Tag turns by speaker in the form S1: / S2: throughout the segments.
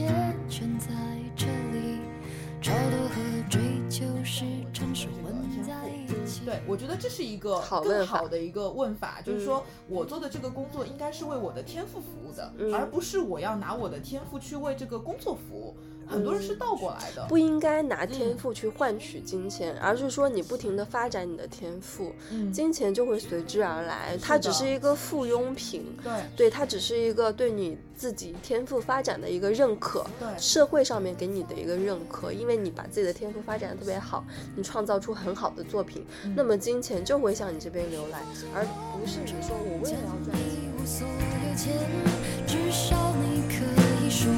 S1: 眼前全在这里，超脱和追求是城市混在一起。
S2: 对，我觉得这是一个更
S3: 好
S2: 的一个问法，就是说我做的这个工作应该是为我的天赋服务的，
S3: 嗯
S2: 而不是我要拿我的天赋去为这个工作服务。很多人是倒过来的，
S3: 不应该拿天赋去换取金钱，而是说你不停的发展你的天赋，
S2: 嗯，
S3: 金钱就会随之而来。它只是一个附庸品，
S2: 对
S3: 对，它只是一个对你自己天赋发展的一个认可。
S2: 对
S3: 社会上面给你的一个认可，因为你把自己的天赋发展的特别好，你创造出很好的作品，
S2: 嗯
S3: 那么金钱就会向你这边流来，而不是你说我为了要赚钱。
S1: 一无所有前，至少你可以说，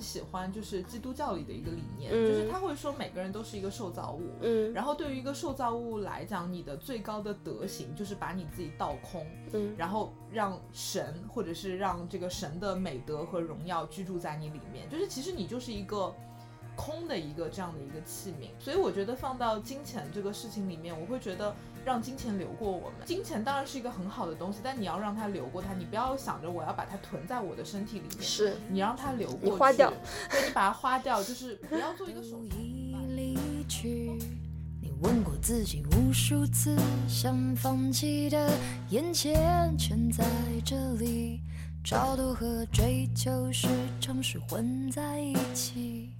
S2: 喜欢就是基督教里的一个理念，
S3: 嗯。
S2: 就是他会说每个人都是一个受造物，
S3: 嗯。
S2: 然后对于一个受造物来讲，你的最高的德行就是把你自己倒空，
S3: 嗯。
S2: 然后让神或者是让这个神的美德和荣耀居住在你里面，就是其实你就是一个空的一个这样的一个器皿。所以我觉得放到金钱这个事情里面，我会觉得让金钱流过我们。金钱当然是一个很好的东西，但你要让它流过它，你不要想着我要把它囤在我的身体里面，
S3: 是
S2: 你让它流过去，
S3: 你花掉，
S2: 对，你把它花掉，就是不要做一个手
S1: 离去。你问过自己无数次，想放弃的眼前全在这里，超度和追求是城市混在一起。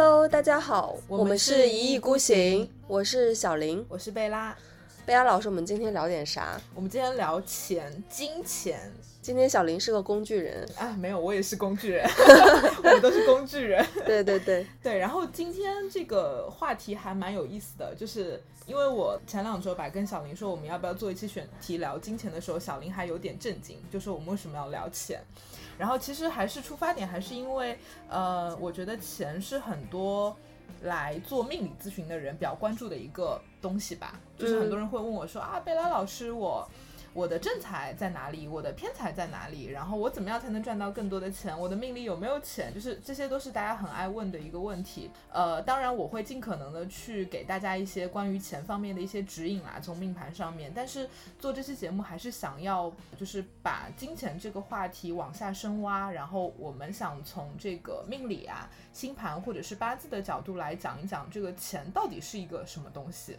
S3: Hello，大家好，我们
S2: 是
S3: 是一意孤行，我是小林。
S2: 我是贝拉，
S3: 贝拉老师，我们今天聊点啥？
S2: 我们今天聊钱，金钱。
S3: 今天小林是个工具人，
S2: 啊，没有，我也是工具人，我们都是工具人。
S3: 对对对，
S2: 对，然后今天这个话题还蛮有意思的，就是因为我前两周吧跟小林说我们要不要做一期选题聊金钱的时候，小林还有点震惊，就说我们为什么要聊钱。然后其实还是出发点还是因为，呃，我觉得钱是很多来做命理咨询的人比较关注的一个东西吧。就是很多人会问我说、啊，贝拉老师，我我我的正财在哪里？我的偏财在哪里？然后我怎么样才能赚到更多的钱？我的命里有没有钱？就是这些都是大家很爱问的一个问题。呃，当然我会尽可能的去给大家一些关于钱方面的一些指引啦，从命盘上面。但是做这期节目还是想要就是把金钱这个话题往下深挖，然后我们想从这个命理啊、星盘或者是八字的角度来讲一讲这个钱到底是一个什么东西。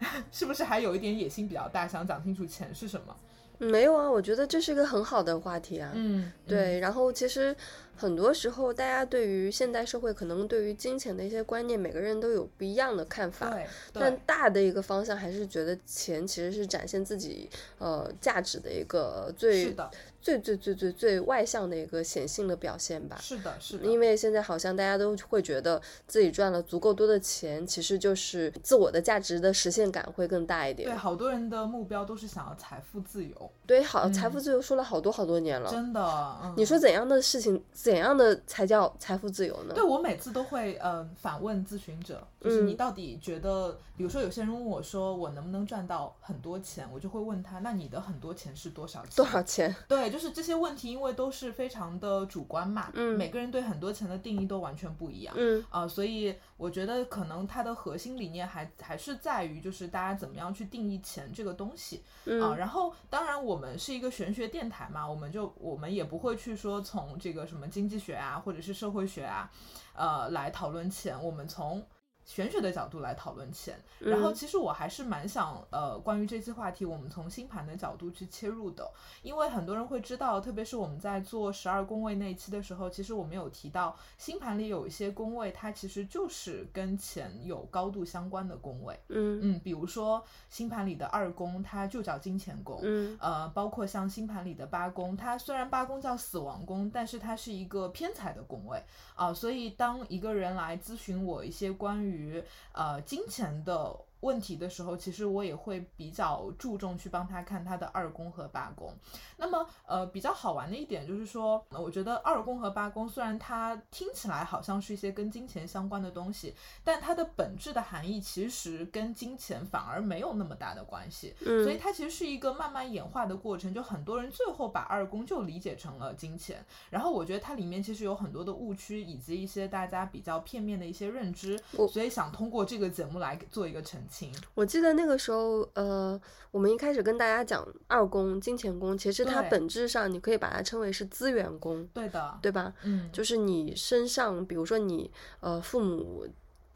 S2: 是不是还有一点野心比较大，想讲清楚钱是什么？
S3: 没有啊，我觉得这是一个很好的话题啊。
S2: 嗯，
S3: 对，然后其实很多时候，大家对于现代社会可能对于金钱的一些观念，每个人都有不一样的看法。
S2: 对，
S3: 但，大的一个方向还是觉得钱其实是展现自己呃价值的一个最
S2: 是的，
S3: 最最最最最外向的一个显性的表现吧。
S2: 是的，是的，
S3: 因为现在好像大家都会觉得自己赚了足够多的钱，其实就是自我的价值的实现感会更大一点对。
S2: 好多人的目标都是想要财富自由，
S3: 对，好，财富自由说了好多好多年了。
S2: 真的。嗯，
S3: 你说怎样的事情，怎样的才叫财富自由呢？
S2: 对我每次都会呃反问咨询者，就是你
S3: 嗯
S2: 到底觉得，比如说有些人问我说我能不能赚到很多钱，我就会问他，那你的很多钱是多少钱？
S3: 多少钱？
S2: 对，就是这些问题，因为都是非常的主观嘛，
S3: 嗯。
S2: 每个人对很多钱的定义都完全不一样，
S3: 嗯。
S2: 啊、所以我觉得可能它的核心理念还还是在于，就是大家怎么样去定义钱这个东西啊、
S3: 嗯
S2: 然后，当然我们是一个玄学电台嘛，我们就我们也不会去说从这个什么经济学啊，或者是社会学啊，呃，来讨论钱。我们从玄学的角度来讨论钱。然后
S3: 嗯
S2: 其实我还是蛮想呃，关于这期话题，我们从星盘的角度去切入的，因为很多人会知道，特别是我们在做十二宫位那一期的时候，其实我们有提到星盘里有一些宫位，它其实就是跟钱有高度相关的宫位。
S3: 嗯
S2: 嗯，比如说星盘里的二宫，它就叫金钱宫。
S3: 嗯
S2: 呃，包括像星盘里的八宫，它虽然八宫叫死亡宫，但是它是一个偏财的宫位啊、所以当一个人来咨询我一些关于于呃金钱的问题的时候，其实我也会比较注重去帮他看他的二宫和八宫。那么呃比较好玩的一点就是说，呃我觉得二宫和八宫虽然它听起来好像是一些跟金钱相关的东西，但它的本质的含义其实跟金钱反而没有那么大的关系。嗯所以
S3: 嗯
S2: 它其实是一个慢慢演化的过程，就很多人最后把二宫就理解成了金钱，然后我觉得它里面其实有很多的误区，以及一些大家比较片面的一些认知
S3: 我，
S2: 所以想通过这个节目来做一个澄清。
S3: 我记得那个时候，呃，我们一开始跟大家讲二宫、金钱宫，其实它本质上你可以把它称为是资源宫，
S2: 对的，
S3: 对吧？
S2: 嗯，
S3: 就是你身上，比如说你呃父母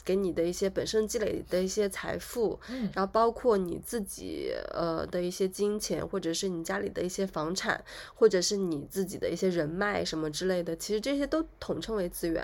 S3: 给你的一些本身积累的一些财富，
S2: 嗯
S3: 然后包括你自己呃的一些金钱，或者是你家里的一些房产，或者是你自己的一些人脉什么之类的，其实这些都统称为资源。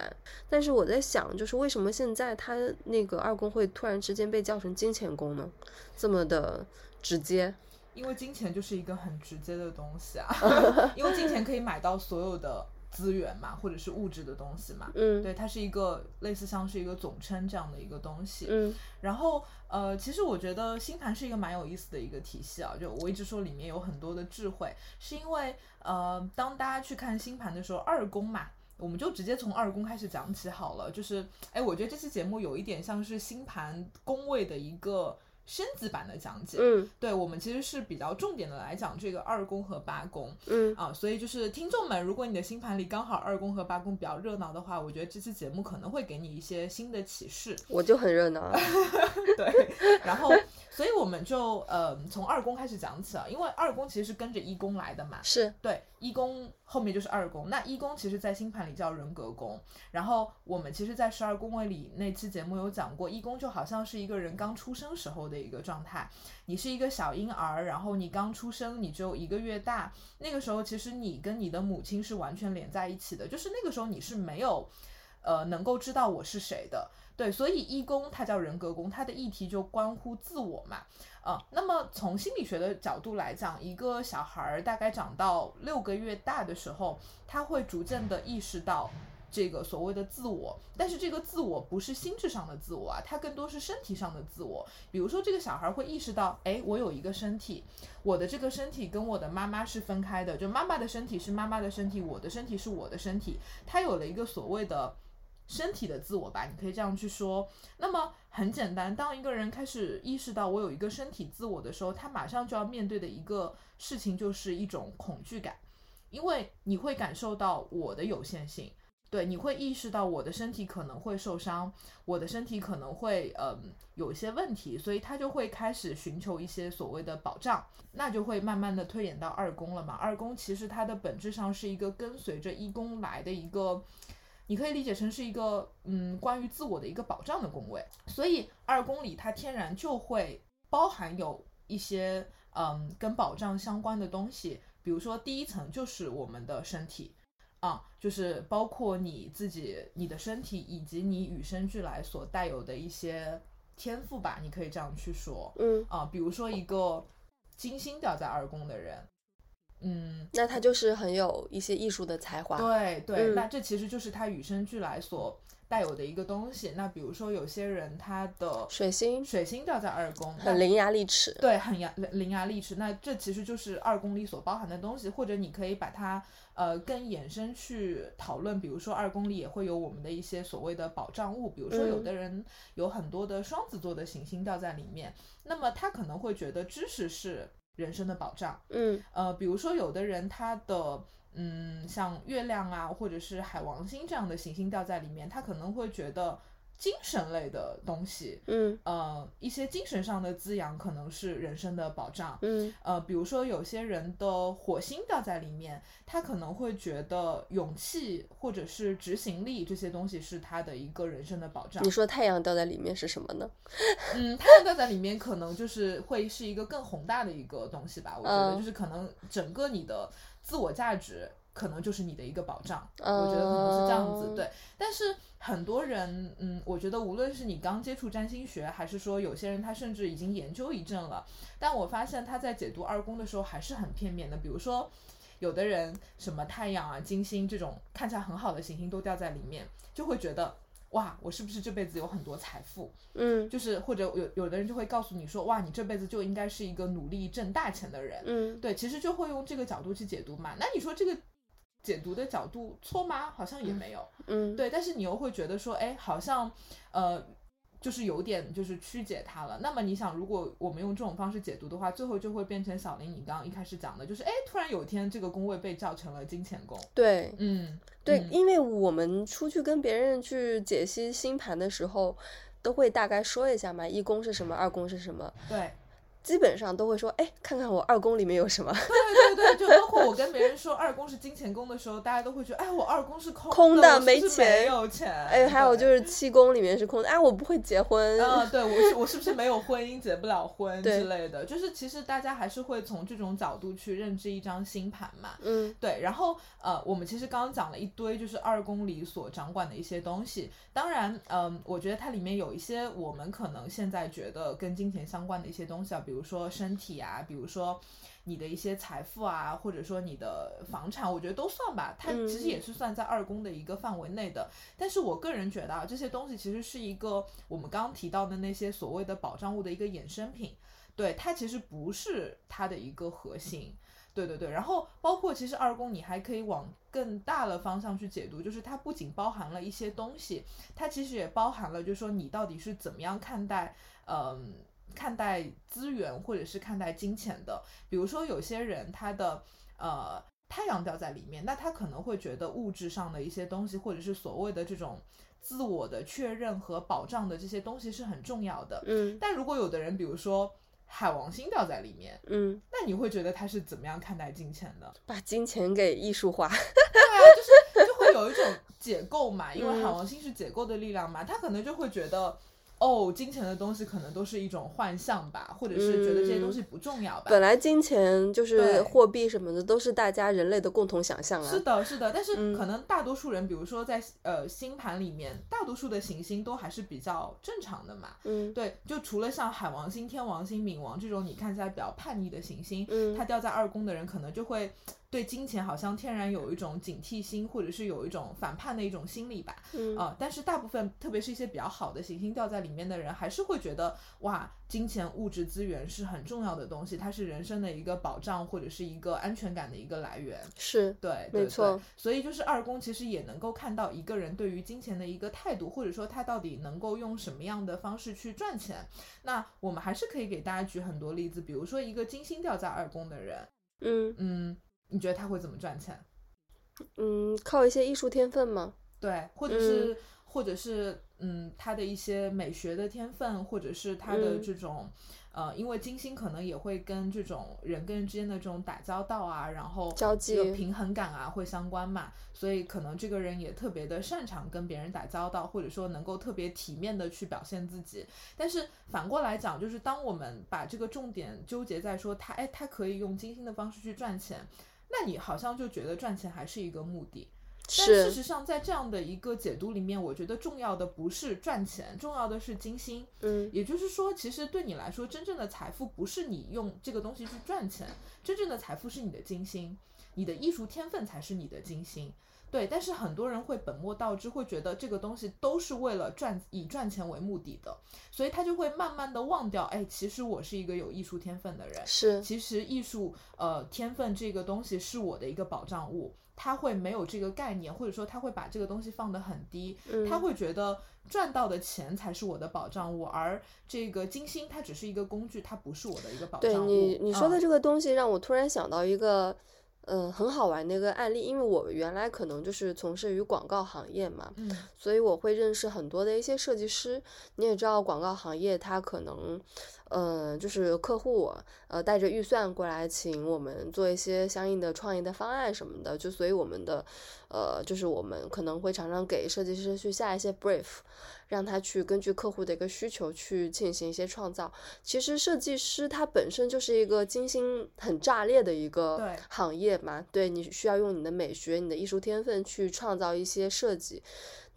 S3: 但是我在想，就是为什么现在他那个二宫会突然之间被叫成金钱宫呢？这么的直接。
S2: 因为金钱就是一个很直接的东西啊，因为金钱可以买到所有的资源嘛，或者是物质的东西嘛。
S3: 嗯
S2: 对，它是一个类似像是一个总称这样的一个东西。
S3: 嗯
S2: 然后呃，其实我觉得星盘是一个蛮有意思的一个体系啊，就我一直说里面有很多的智慧，是因为呃，当大家去看星盘的时候，二宫嘛。我们就直接从二宫开始讲起好了，就是，哎，我觉得这期节目有一点像是星盘宫位的一个升级版的讲解。
S3: 嗯
S2: 对我们其实是比较重点的来讲这个二宫和八宫
S3: 嗯
S2: 啊，所以就是听众们，如果你的星盘里刚好二宫和八宫比较热闹的话，我觉得这期节目可能会给你一些新的启示。
S3: 我就很热闹啊。
S2: 对，然后，所以我们就呃从二宫开始讲起啊，因为二宫其实是跟着一宫来的嘛。
S3: 是，
S2: 对，一宫后面就是二宫，那一宫其实在星盘里叫人格宫。然后我们其实，在十二宫位里那期节目有讲过，一宫就好像是一个人刚出生时候的一个状态，你是一个小婴儿，然后你刚出生，你只有一个月大，那个时候其实你跟你的母亲是完全连在一起的，就是那个时候你是没有，呃，能够知道我是谁的。对，所以一宫它叫人格宫，它的议题就关乎自我嘛。呃，那么从心理学的角度来讲，一个小孩儿大概长到六个月大的时候，他会逐渐的意识到这个所谓的自我，但是这个自我不是心智上的自我啊，它更多是身体上的自我。比如说，这个小孩会意识到，哎，我有一个身体，我的这个身体跟我的妈妈是分开的，就妈妈的身体是妈妈的身体，我的身体是我的身体，他有了一个所谓的。身体的自我吧，你可以这样去说。那么很简单，当一个人开始意识到我有一个身体自我的时候，他马上就要面对的一个事情就是一种恐惧感，因为你会感受到我的有限性，对，你会意识到我的身体可能会受伤，我的身体可能会嗯有一些问题，所以他就会开始寻求一些所谓的保障，那就会慢慢的推演到二宫了嘛。二宫其实它的本质上是一个跟随着一宫来的一个。你可以理解成是一个嗯关于自我的一个保障的宫位，所以二宫里它天然就会包含有一些嗯跟保障相关的东西，比如说第一层就是我们的身体啊，就是包括你自己你的身体以及你与生俱来所带有的一些天赋吧，你可以这样去说
S3: 嗯，
S2: 啊，比如说一个金星掉在二宫的人，嗯，
S3: 那他就是很有一些艺术的才华。
S2: 对对，
S3: 嗯
S2: 那这其实就是他与生俱来所带有的一个东西。那比如说有些人他的
S3: 水星
S2: 水星掉在二宫，
S3: 很伶牙俐齿。
S2: 对，很牙伶牙俐齿。那这其实就是二宫里所包含的东西，或者你可以把它呃更衍生去讨论，比如说二宫里也会有我们的一些所谓的保障物，比如说有
S3: 嗯
S2: 的人有很多的双子座的行星掉在里面，那么他可能会觉得知识是人生的保障。
S3: 嗯
S2: 呃，比如说有的人他的嗯，像月亮啊，或者是海王星这样的行星掉在里面，他可能会觉得精神类的东西，
S3: 嗯
S2: 呃，一些精神上的滋养可能是人生的保障。
S3: 嗯
S2: 呃，比如说有些人的火星掉在里面，他可能会觉得勇气或者是执行力这些东西是他的一个人生的保障
S3: 你。说太阳掉在里面是什么呢？
S2: 嗯，太阳掉在里面，可能就是会是一个更宏大的一个东西吧。我觉得
S3: 嗯
S2: 就是可能整个你的自我价值，可能就是你的一个保障。我觉得可能是这样子，
S3: 嗯
S2: 对。但是很多人，嗯，我觉得无论是你刚接触占星学，还是说有些人他甚至已经研究一阵了，但我发现他在解读二宫的时候还是很片面的。比如说，有的人什么太阳啊、金星这种看起来很好的行星都掉在里面，就会觉得。哇，我是不是这辈子有很多财富？
S3: 嗯
S2: 就是或者有有的人就会告诉你说，哇，你这辈子就应该是一个努力挣大钱的人。
S3: 嗯
S2: 对，其实就会用这个角度去解读嘛。那你说这个解读的角度错吗？好像也没有。
S3: 嗯，
S2: 对，但是你又会觉得说，哎，好像呃，就是有点就是曲解它了。那么你想，如果我们用这种方式解读的话，最后就会变成小林你刚刚一开始讲的，就是哎，突然有一天这个宫位被叫成了金钱宫。
S3: 对
S2: 嗯，
S3: 对，
S2: 嗯
S3: 因为我们出去跟别人去解析星盘的时候，都会大概说一下嘛，一宫是什么，二宫是什么，
S2: 对。
S3: 基本上都会说，哎，看看我二宫里面有什么。
S2: 对对对，就包括我跟别人说二宫是金钱宫的时候，大家都会觉得，哎，我二宫是空的，
S3: 空的没钱
S2: 没有钱。
S3: 哎，还有就是七宫里面是空的，哎，我不会结婚。
S2: 啊、对我是我是不是没有婚姻结不了婚之类的？就是其实大家还是会从这种角度去认知一张星盘嘛。
S3: 嗯
S2: 对，然后呃，我们其实刚刚讲了一堆，就是二宫里所掌管的一些东西。当然，嗯、我觉得它里面有一些我们可能现在觉得跟金钱相关的一些东西啊，比如说身体啊，比如说你的一些财富啊，或者说你的房产，我觉得都算吧。它其实
S3: 嗯
S2: 也是算在二宫的一个范围内的。但是我个人觉得啊，这些东西其实是一个我们刚刚提到的那些所谓的保障物的一个衍生品。对，它其实不是它的一个核心。对对对，然后包括其实二宫，你还可以往更大的方向去解读，就是它不仅包含了一些东西，它其实也包含了，就是说你到底是怎么样看待，嗯、看待资源或者是看待金钱的。比如说有些人他的呃太阳掉在里面，那他可能会觉得物质上的一些东西，或者是所谓的这种自我的确认和保障的这些东西是很重要的。
S3: 嗯
S2: 但如果有的人，比如说海王星掉在里面，
S3: 嗯，
S2: 那你会觉得他是怎么样看待金钱的？
S3: 把金钱给艺术化。
S2: 对啊，就是就会有一种解构嘛，因为
S3: 嗯
S2: 海王星是解构的力量嘛，他可能就会觉得。哦，金钱的东西可能都是一种幻象吧，或者是觉得这些东西不重要吧。
S3: 本来金钱就是
S2: 对
S3: 货币什么的，都是大家人类的共同想象啊。
S2: 是的，是的，但是
S3: 嗯
S2: 可能大多数人，比如说在呃星盘里面，大多数的行星都还是比较正常的嘛。
S3: 嗯
S2: 对，就除了像海王星、天王星、冥王这种你看起来比较叛逆的行星，
S3: 嗯
S2: 它掉在二宫的人可能就会对金钱好像天然有一种警惕心，或者是有一种反叛的一种心理吧。
S3: 嗯
S2: 啊、但是大部分，特别是一些比较好的行星掉在里面的人，还是会觉得哇，金钱、物质资源是很重要的东西，它是人生的一个保障或者是一个安全感的一个来源。
S3: 是
S2: 对，对
S3: 没错
S2: 对所以就是二宫其实也能够看到一个人对于金钱的一个态度，或者说他到底能够用什么样的方式去赚钱。那我们还是可以给大家举很多例子，比如说一个金星掉在二宫的人，
S3: 嗯
S2: 嗯，你觉得他会怎么赚钱？
S3: 嗯，靠一些艺术天分吗？
S2: 对，或者是、或者是嗯，他的一些美学的天分，或者是他的
S3: 嗯
S2: 这种。呃，因为金星可能也会跟这种人跟人之间的这种打交道啊，然后
S3: 交
S2: 这个
S3: 际
S2: 平衡感啊会相关嘛，所以可能这个人也特别的擅长跟别人打交道，或者说能够特别体面的去表现自己。但是反过来讲，就是当我们把这个重点纠结在说他，哎，他可以用金星的方式去赚钱，那你好像就觉得赚钱还是一个目的。但事实上，在这样的一个解读里面，我觉得重要的不是赚钱，重要的是金星。
S3: 嗯
S2: 也就是说，其实对你来说，真正的财富不是你用这个东西去赚钱，真正的财富是你的金星，你的艺术天分才是你的金星。对，但是很多人会本末倒置，会觉得这个东西都是为了赚以赚钱为目的的，所以他就会慢慢的忘掉，哎，其实我是一个有艺术天分的人，
S3: 是。
S2: 其实艺术呃天分这个东西是我的一个保障物，他会没有这个概念，或者说他会把这个东西放得很低，
S3: 嗯。
S2: 他会觉得赚到的钱才是我的保障物，而这个金星它只是一个工具，它不是我的一个保障物。
S3: 对你你说的
S2: 嗯
S3: 这个东西，让我突然想到一个嗯，很好玩的一个案例，因为我原来可能就是从事于广告行业嘛，
S2: 嗯
S3: 所以我会认识很多的一些设计师。你也知道，广告行业它可能，呃，就是客户呃带着预算过来请我们做一些相应的创意的方案什么的，就所以我们的，呃，就是我们可能会常常给设计师去下一些 brief，让他去根据客户的一个需求去进行一些创造。其实设计师他本身就是一个精心很炸裂的一个行业嘛，对你需要用你的美学、你的艺术天分去创造一些设计。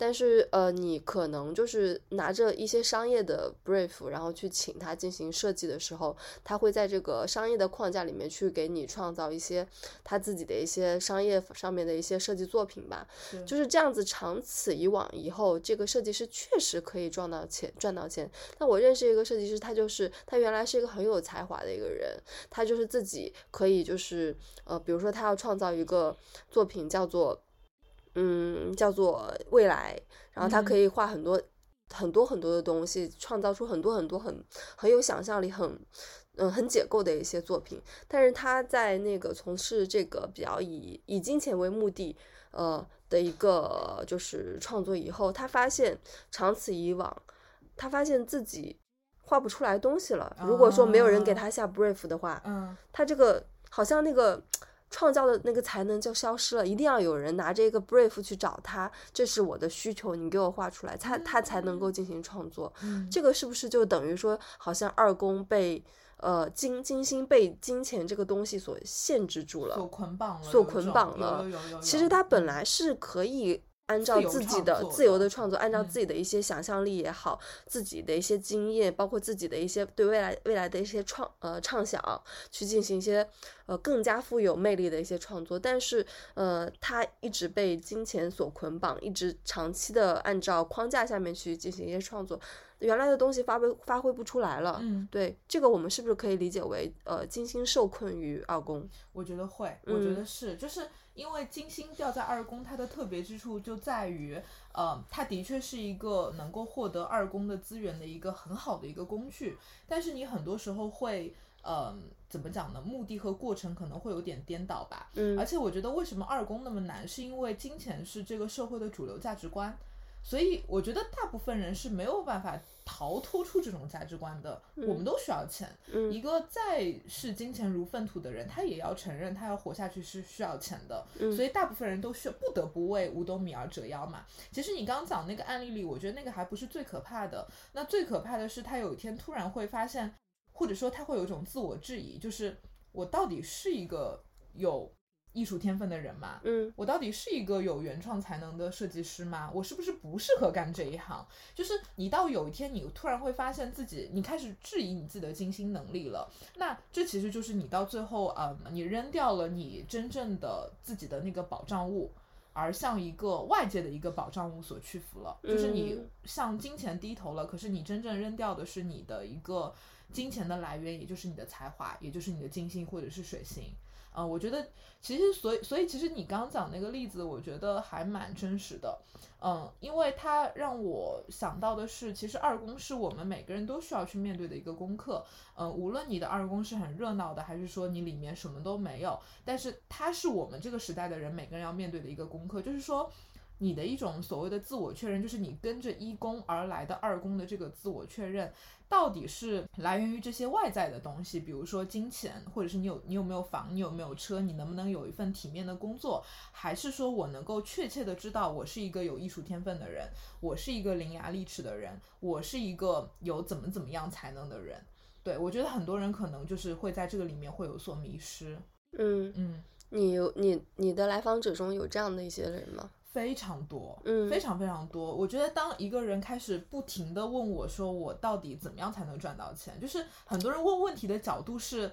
S3: 但是呃，你可能就是拿着一些商业的 brief，然后去请他进行设计的时候，他会在这个商业的框架里面去给你创造一些他自己的一些商业上面的一些设计作品吧。
S2: 是
S3: 就是这样子，长此以往以后，这个设计师确实可以赚到钱，赚到钱。那我认识一个设计师，他就是他原来是一个很有才华的一个人，他就是自己可以就是呃，比如说他要创造一个作品叫做嗯叫做未来，然后他可以画很多、很多很多的东西，创造出很多很多很很有想象力、很嗯很解构的一些作品。但是他在那个从事这个比较以以金钱为目的呃的一个就是创作以后，他发现长此以往，他发现自己画不出来东西了。如果说没有人给
S2: 啊
S3: 他下 brief 的话，
S2: 嗯
S3: 他这个好像那个创造的那个才能就消失了，一定要有人拿着一个 brief 去找他，这是我的需求，你给我画出来，他他才能够进行创作。
S2: 嗯，
S3: 这个是不是就等于说，好像二宫被呃金金星被金钱这个东西所限制住了？
S2: 所捆绑了，
S3: 其实他本
S2: 嗯
S3: 来是可以按照
S2: 自
S3: 己的自由
S2: 的
S3: 的创作，按照
S2: 嗯
S3: 自己的一些想象力也好，自己的一些经验，包括自己的一些对未来未来的一些创呃畅想，去进行一些呃更加富有魅力的一些创作。但是呃，他一直被金钱所捆绑，一直长期的按照框架下面去进行一些创作，原来的东西发挥发挥不出来了。
S2: 嗯，
S3: 对，这个我们是不是可以理解为呃金星受困于二宫？
S2: 我觉得会，我觉
S3: 嗯
S2: 得是，就是因为金星掉在二宫，它的特别之处就在于，呃，它的确是一个能够获得二宫的资源的一个很好的一个工具，但是你很多时候会，呃，怎么讲呢？目的和过程可能会有点颠倒吧。
S3: 嗯
S2: 而且我觉得为什么二宫那么难，是因为金钱是这个社会的主流价值观，所以我觉得大部分人是没有办法逃脱出这种价值观的。我们都需要钱，
S3: 嗯
S2: 一个再视金钱如粪土的人，他也要承认他要活下去是需要钱的。
S3: 嗯
S2: 所以大部分人都需要不得不为五斗米而折腰嘛。其实你刚刚讲那个案例里，我觉得那个还不是最可怕的，那最可怕的是他有一天突然会发现，或者说他会有一种自我质疑，就是我到底是一个有艺术天分的人吗？
S3: 嗯
S2: 我到底是一个有原创才能的设计师吗？我是不是不适合干这一行？就是你到有一天，你突然会发现自己，你开始质疑你自己的精心能力了。那这其实就是你到最后，呃，你扔掉了你真正的自己的那个保障物，而向一个外界的一个保障物所屈服了。就是你
S3: 嗯
S2: 向金钱低头了，可是你真正扔掉的是你的一个金钱的来源，也就是你的才华，也就是你的金星或者是水星。呃，我觉得其实所以所以其实你刚讲那个例子，我觉得还蛮真实的。嗯，因为它让我想到的是，其实二宫是我们每个人都需要去面对的一个功课。嗯，无论你的二宫是很热闹的，还是说你里面什么都没有，但是它是我们这个时代的人每个人要面对的一个功课，就是说。你的一种所谓的自我确认，就是你跟着一宫而来的二宫的这个自我确认，到底是来源于这些外在的东西，比如说金钱，或者是你有你有没有房，你有没有车，你能不能有一份体面的工作，还是说我能够确切的知道我是一个有艺术天分的人，我是一个伶牙俐齿的人，我是一个有怎么怎么样才能的人。对我觉得很多人可能就是会在这个里面会有所迷失。
S3: 嗯，
S2: 嗯，
S3: 你有你你的来访者中有这样的一些人吗？
S2: 非常多，
S3: 嗯
S2: 非常非常多。我觉得当一个人开始不停的问我说我到底怎么样才能赚到钱，就是很多人问问题的角度是。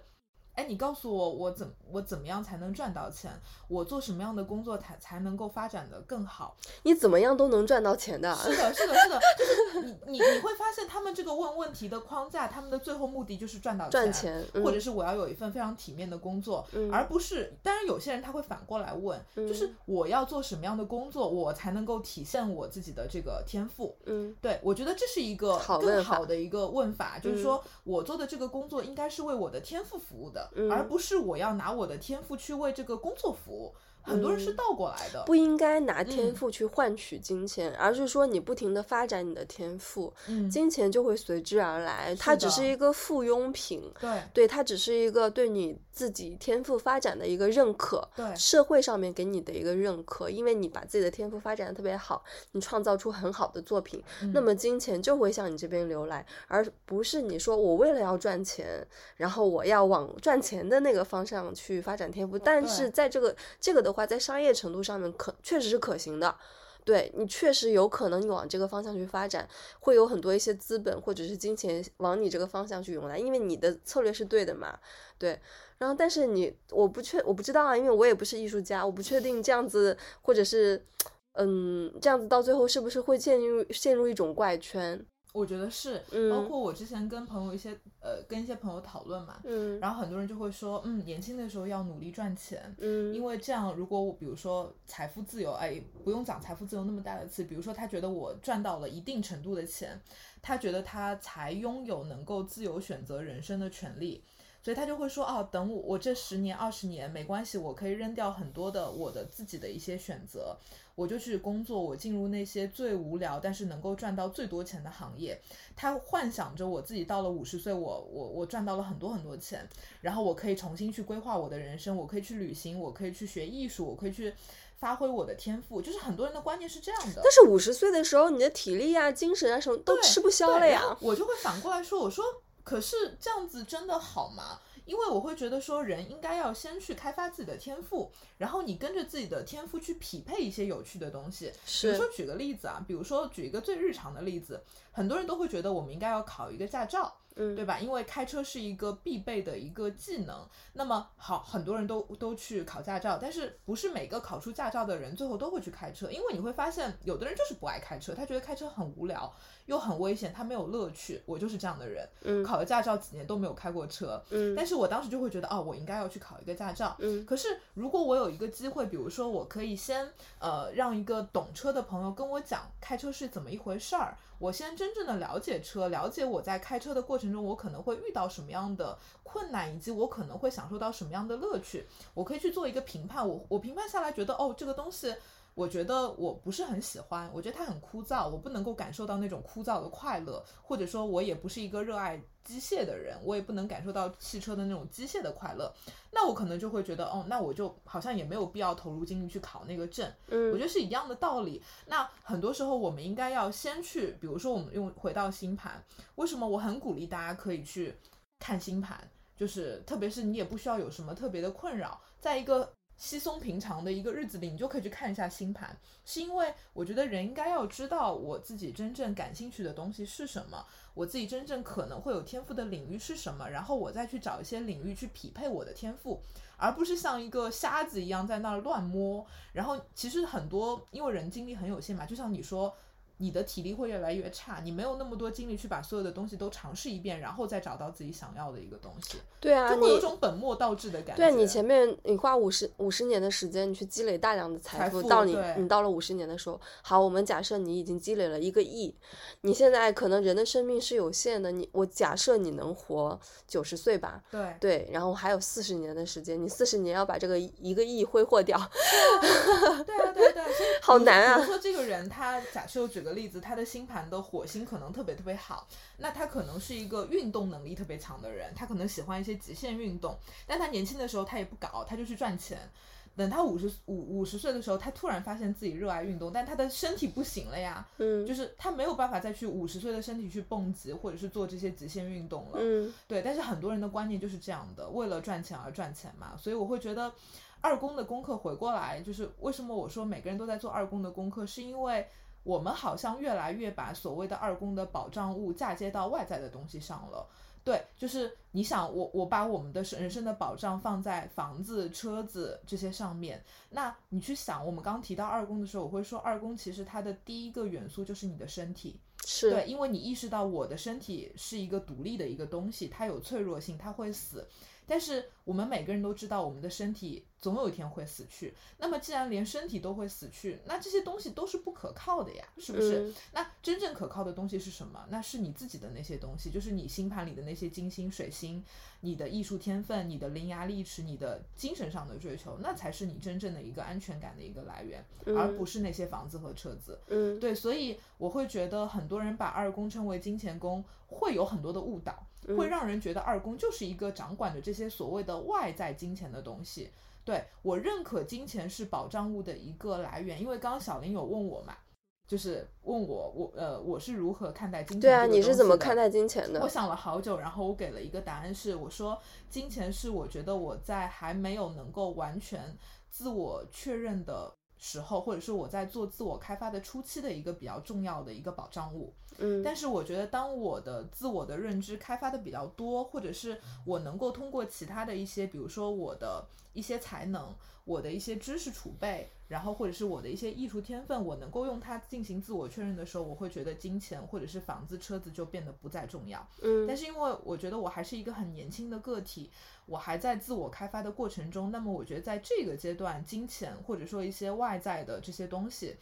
S2: 哎，你告诉我，我怎我怎么样才能赚到钱？我做什么样的工作才才能够发展的更好？
S3: 你怎么样都能赚到钱的。
S2: 是的，是的，是的，就是你你你会发现他们这个问问题的框架，他们的最后目的就是赚到
S3: 赚钱嗯
S2: 或者是我要有一份非常体面的工作，
S3: 嗯
S2: 而不是。当然，有些人他会反过来问，就是我要做什么样的工作，我才能够体现我自己的这个天赋。
S3: 嗯
S2: 对，我觉得这是一个更
S3: 好
S2: 的一个问法，就是
S3: 嗯
S2: 说我做的这个工作应该是为我的天赋服务的，的，
S3: 嗯
S2: 而不是我要拿我的天赋去为这个工作服务。很多人是
S3: 嗯。
S2: 倒过来的，
S3: 不应该拿天
S2: 嗯。
S3: 赋去换取金钱，而是说你不停的发展你的天赋，
S2: 嗯，
S3: 金钱就会随之而来。它只是一个附庸品，
S2: 对。
S3: 对，它只是一个对你自己天赋发展的一个认可，
S2: 对。
S3: 社会上面给你的一个认可，因为你把自己的天赋发展的特别好，你创造出很好的作品，那
S2: 嗯
S3: 么金钱就会向你这边流来，而不是你说我为了要赚钱，然后我要往赚钱的那个方向去发展天赋。但是在这个这个的话，在商业程度上面可确实是可行的。对你确实有可能，你往这个方向去发展，会有很多一些资本或者是金钱往你这个方向去涌来，因为你的策略是对的嘛。对，然后但是你我不确我不知道啊，因为我也不是艺术家，我不确定这样子或者是嗯这样子到最后是不是会陷入陷入一种怪圈。
S2: 我觉得是，包
S3: 嗯
S2: 括我之前跟朋友一些呃跟一些朋友讨论嘛，
S3: 嗯。
S2: 然后很多人就会说，嗯，年轻的时候要努力赚钱，
S3: 嗯，
S2: 因为这样，如果我比如说财富自由，哎，不用讲财富自由那么大的词，比如说他觉得我赚到了一定程度的钱，他觉得他才拥有能够自由选择人生的权利，所以他就会说，哦，等我我这十年二十年没关系，我可以扔掉很多的我的自己的一些选择，我就去工作，我进入那些最无聊但是能够赚到最多钱的行业。他幻想着我自己到了五十岁，我我我赚到了很多很多钱，然后我可以重新去规划我的人生，我可以去旅行，我可以去学艺术，我可以去发挥我的天赋。就是很多人的观念是这样的。
S3: 但是五十岁的时候，你的体力啊、精神啊什么都吃不消了呀。
S2: 我就会反过来说，我说，可是这样子真的好吗？因为我会觉得说，人应该要先去开发自己的天赋，然后你跟着自己的天赋去匹配一些有趣的东西。比如说举个例子啊，比如说举一个最日常的例子，很多人都会觉得我们应该要考一个驾照，
S3: 嗯
S2: 对吧？因为开车是一个必备的一个技能。那么好，很多人都都去考驾照，但是不是每个考出驾照的人最后都会去开车？因为你会发现，有的人就是不爱开车，他觉得开车很无聊又很危险，他没有乐趣。我就是这样的人，
S3: 嗯
S2: 考了驾照几年都没有开过车，
S3: 嗯
S2: 但是我当时就会觉得，哦，我应该要去考一个驾照。
S3: 嗯
S2: 可是如果我有一个机会，比如说我可以先呃让一个懂车的朋友跟我讲开车是怎么一回事儿，我先真正的了解车，了解我在开车的过程中我可能会遇到什么样的困难，以及我可能会享受到什么样的乐趣，我可以去做一个评判。我我评判下来觉得，哦，这个东西。我觉得我不是很喜欢，我觉得它很枯燥，我不能够感受到那种枯燥的快乐，或者说我也不是一个热爱机械的人，我也不能感受到汽车的那种机械的快乐。那我可能就会觉得，哦，那我就好像也没有必要投入精力去考那个证。嗯我
S3: 嗯
S2: 觉得是一样的道理。那很多时候我们应该要先去，比如说我们用回到星盘，为什么我很鼓励大家可以去看星盘？就是特别是你也不需要有什么特别的困扰，在一个稀松平常的一个日子里，你就可以去看一下星盘，是因为我觉得人应该要知道我自己真正感兴趣的东西是什么，我自己真正可能会有天赋的领域是什么，然后我再去找一些领域去匹配我的天赋，而不是像一个瞎子一样在那儿乱摸。然后其实很多因为人精力很有限嘛，就像你说。你的体力会越来越差，你没有那么多精力去把所有的东西都尝试一遍，然后再找到自己想要的一个东西，
S3: 对啊，
S2: 就会有
S3: 一
S2: 种本末倒置的感觉。
S3: 对你前面你花五十五十年的时间，你去积累大量的财
S2: 财富
S3: 富，到你你到了五十年的时候，好，我们假设你已经积累了一个亿，你现在可能人的生命是有限的，你我假设你能活九十岁吧，
S2: 对
S3: 对，然后还有四十年的时间，你四十年要把这个一个亿挥霍掉，
S2: 对啊，对啊对啊，所以 比如
S3: 好难啊
S2: 你说这个人，他假设我举个例子，他的星盘的火星可能特别特别好，那他可能是一个运动能力特别强的人，他可能喜欢一些极限运动，但他年轻的时候他也不搞，他就去赚钱。等他五十五五十岁的时候，他突然发现自己热爱运动，但他的身体不行了呀，
S3: 嗯
S2: 就是他没有办法再去五十岁的身体去蹦极或者是做这些极限运动了。
S3: 嗯
S2: 对，但是很多人的观念就是这样的，为了赚钱而赚钱嘛，所以我会觉得二宫的功课回过来，就是为什么我说每个人都在做二宫的功课，是因为我们好像越来越把所谓的二宫的保障物嫁接到外在的东西上了。对，就是你想我我把我们的人生的保障放在房子、车子这些上面，那你去想，我们刚提到二宫的时候，我会说二宫其实它的第一个元素就是你的身体，
S3: 是
S2: 对，因为你意识到我的身体是一个独立的一个东西，它有脆弱性，它会死。但是我们每个人都知道，我们的身体总有一天会死去。那么，既然连身体都会死去，那这些东西都是不可靠的呀，是不是？
S3: 嗯
S2: 那真正可靠的东西是什么？那是你自己的那些东西，就是你星盘里的那些金星、水星，你的艺术天分、你的伶牙俐齿、你的精神上的追求，那才是你真正的一个安全感的一个来源，而不是那些房子和车子。
S3: 嗯
S2: 对，所以我会觉得很多人把二宫称为金钱宫，会有很多的误导，会让人觉得二宫就是一个掌管着这些所谓的外在金钱的东西。对我认可金钱是保障物的一个来源，因为刚刚小林有问我嘛，就是问我我呃我是如何看待金钱
S3: 对啊，你是怎么看待金钱的
S2: 我？想了好久，然后我给了一个答案是，我说金钱是我觉得我在还没有能够完全自我确认的时候，或者是我在做自我开发的初期的一个比较重要的一个保障物。
S3: 嗯
S2: 但是我觉得，当我的自我的认知开发的比较多，或者是我能够通过其他的一些，比如说我的一些才能、我的一些知识储备，然后或者是我的一些艺术天分，我能够用它进行自我确认的时候，我会觉得金钱或者是房子、车子就变得不再重要。
S3: 嗯
S2: 但是因为我觉得我还是一个很年轻的个体，我还在自我开发的过程中，那么我觉得在这个阶段，金钱或者说一些外在的这些东西，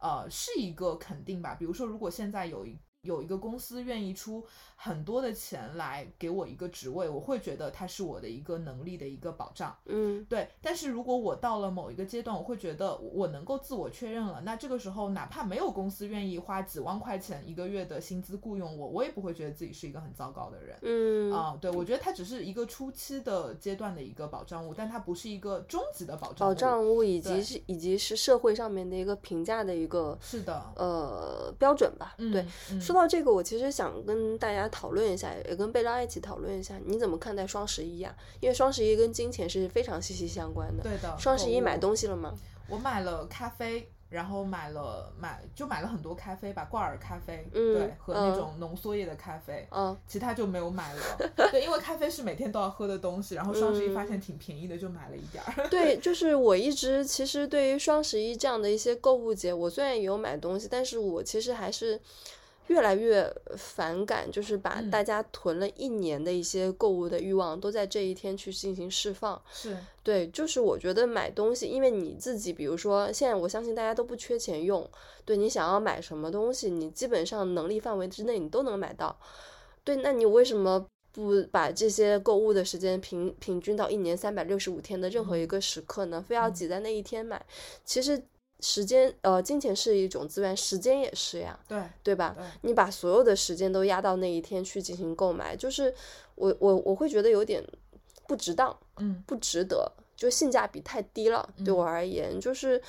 S2: 呃，是一个肯定吧。比如说，如果现在有一有一个公司愿意出很多的钱来给我一个职位，我会觉得它是我的一个能力的一个保障。
S3: 嗯
S2: 对，但是如果我到了某一个阶段，我会觉得我能够自我确认了，那这个时候哪怕没有公司愿意花几万块钱一个月的薪资雇佣我，我也不会觉得自己是一个很糟糕的人。
S3: 嗯
S2: 啊、对，我觉得它只是一个初期的阶段的一个保障物，但它不是一个终极的保障物。
S3: 保障物以及是以及是社会上面的一个评价的一个
S2: 是的，
S3: 呃标准吧。
S2: 嗯，
S3: 对，
S2: 嗯
S3: 说到这个，我其实想跟大家讨论一下，也跟贝拉一起讨论一下，你怎么看待双十一啊？因为双十一跟金钱是非常息息相关的。
S2: 对的。
S3: 双十一买东西了吗？
S2: 我买了咖啡，然后买了买就买了很多咖啡吧，挂耳咖啡，
S3: 嗯
S2: 对，和
S3: 嗯
S2: 那种浓缩液的咖啡。
S3: 嗯，
S2: 其他就没有买了，对，因为咖啡是每天都要喝的东西，然后双十一发现挺便宜的，就买了一点儿。
S3: 对，就是我一直其实对于双十一这样的一些购物节，我虽然也有买东西，但是我其实还是越来越反感，就是把
S2: 嗯
S3: 大家囤了一年的一些购物的欲望都在这一天去进行释放。
S2: 是，
S3: 对，就是我觉得买东西，因为你自己，比如说现在我相信大家都不缺钱用，对你想要买什么东西，你基本上能力范围之内你都能买到。对，那你为什么不把这些购物的时间平平均到一年三百六十五天的任何一个时刻呢？非要挤在那一天买？其实时间，呃，金钱是一种资源，时间也是呀。
S2: 对，
S3: 对吧？
S2: 对
S3: 你把所有的时间都压到那一天去进行购买，就是我我我会觉得有点不值当，
S2: 嗯
S3: 不值得，就性价比太低了。对
S2: 嗯
S3: 我而言，就是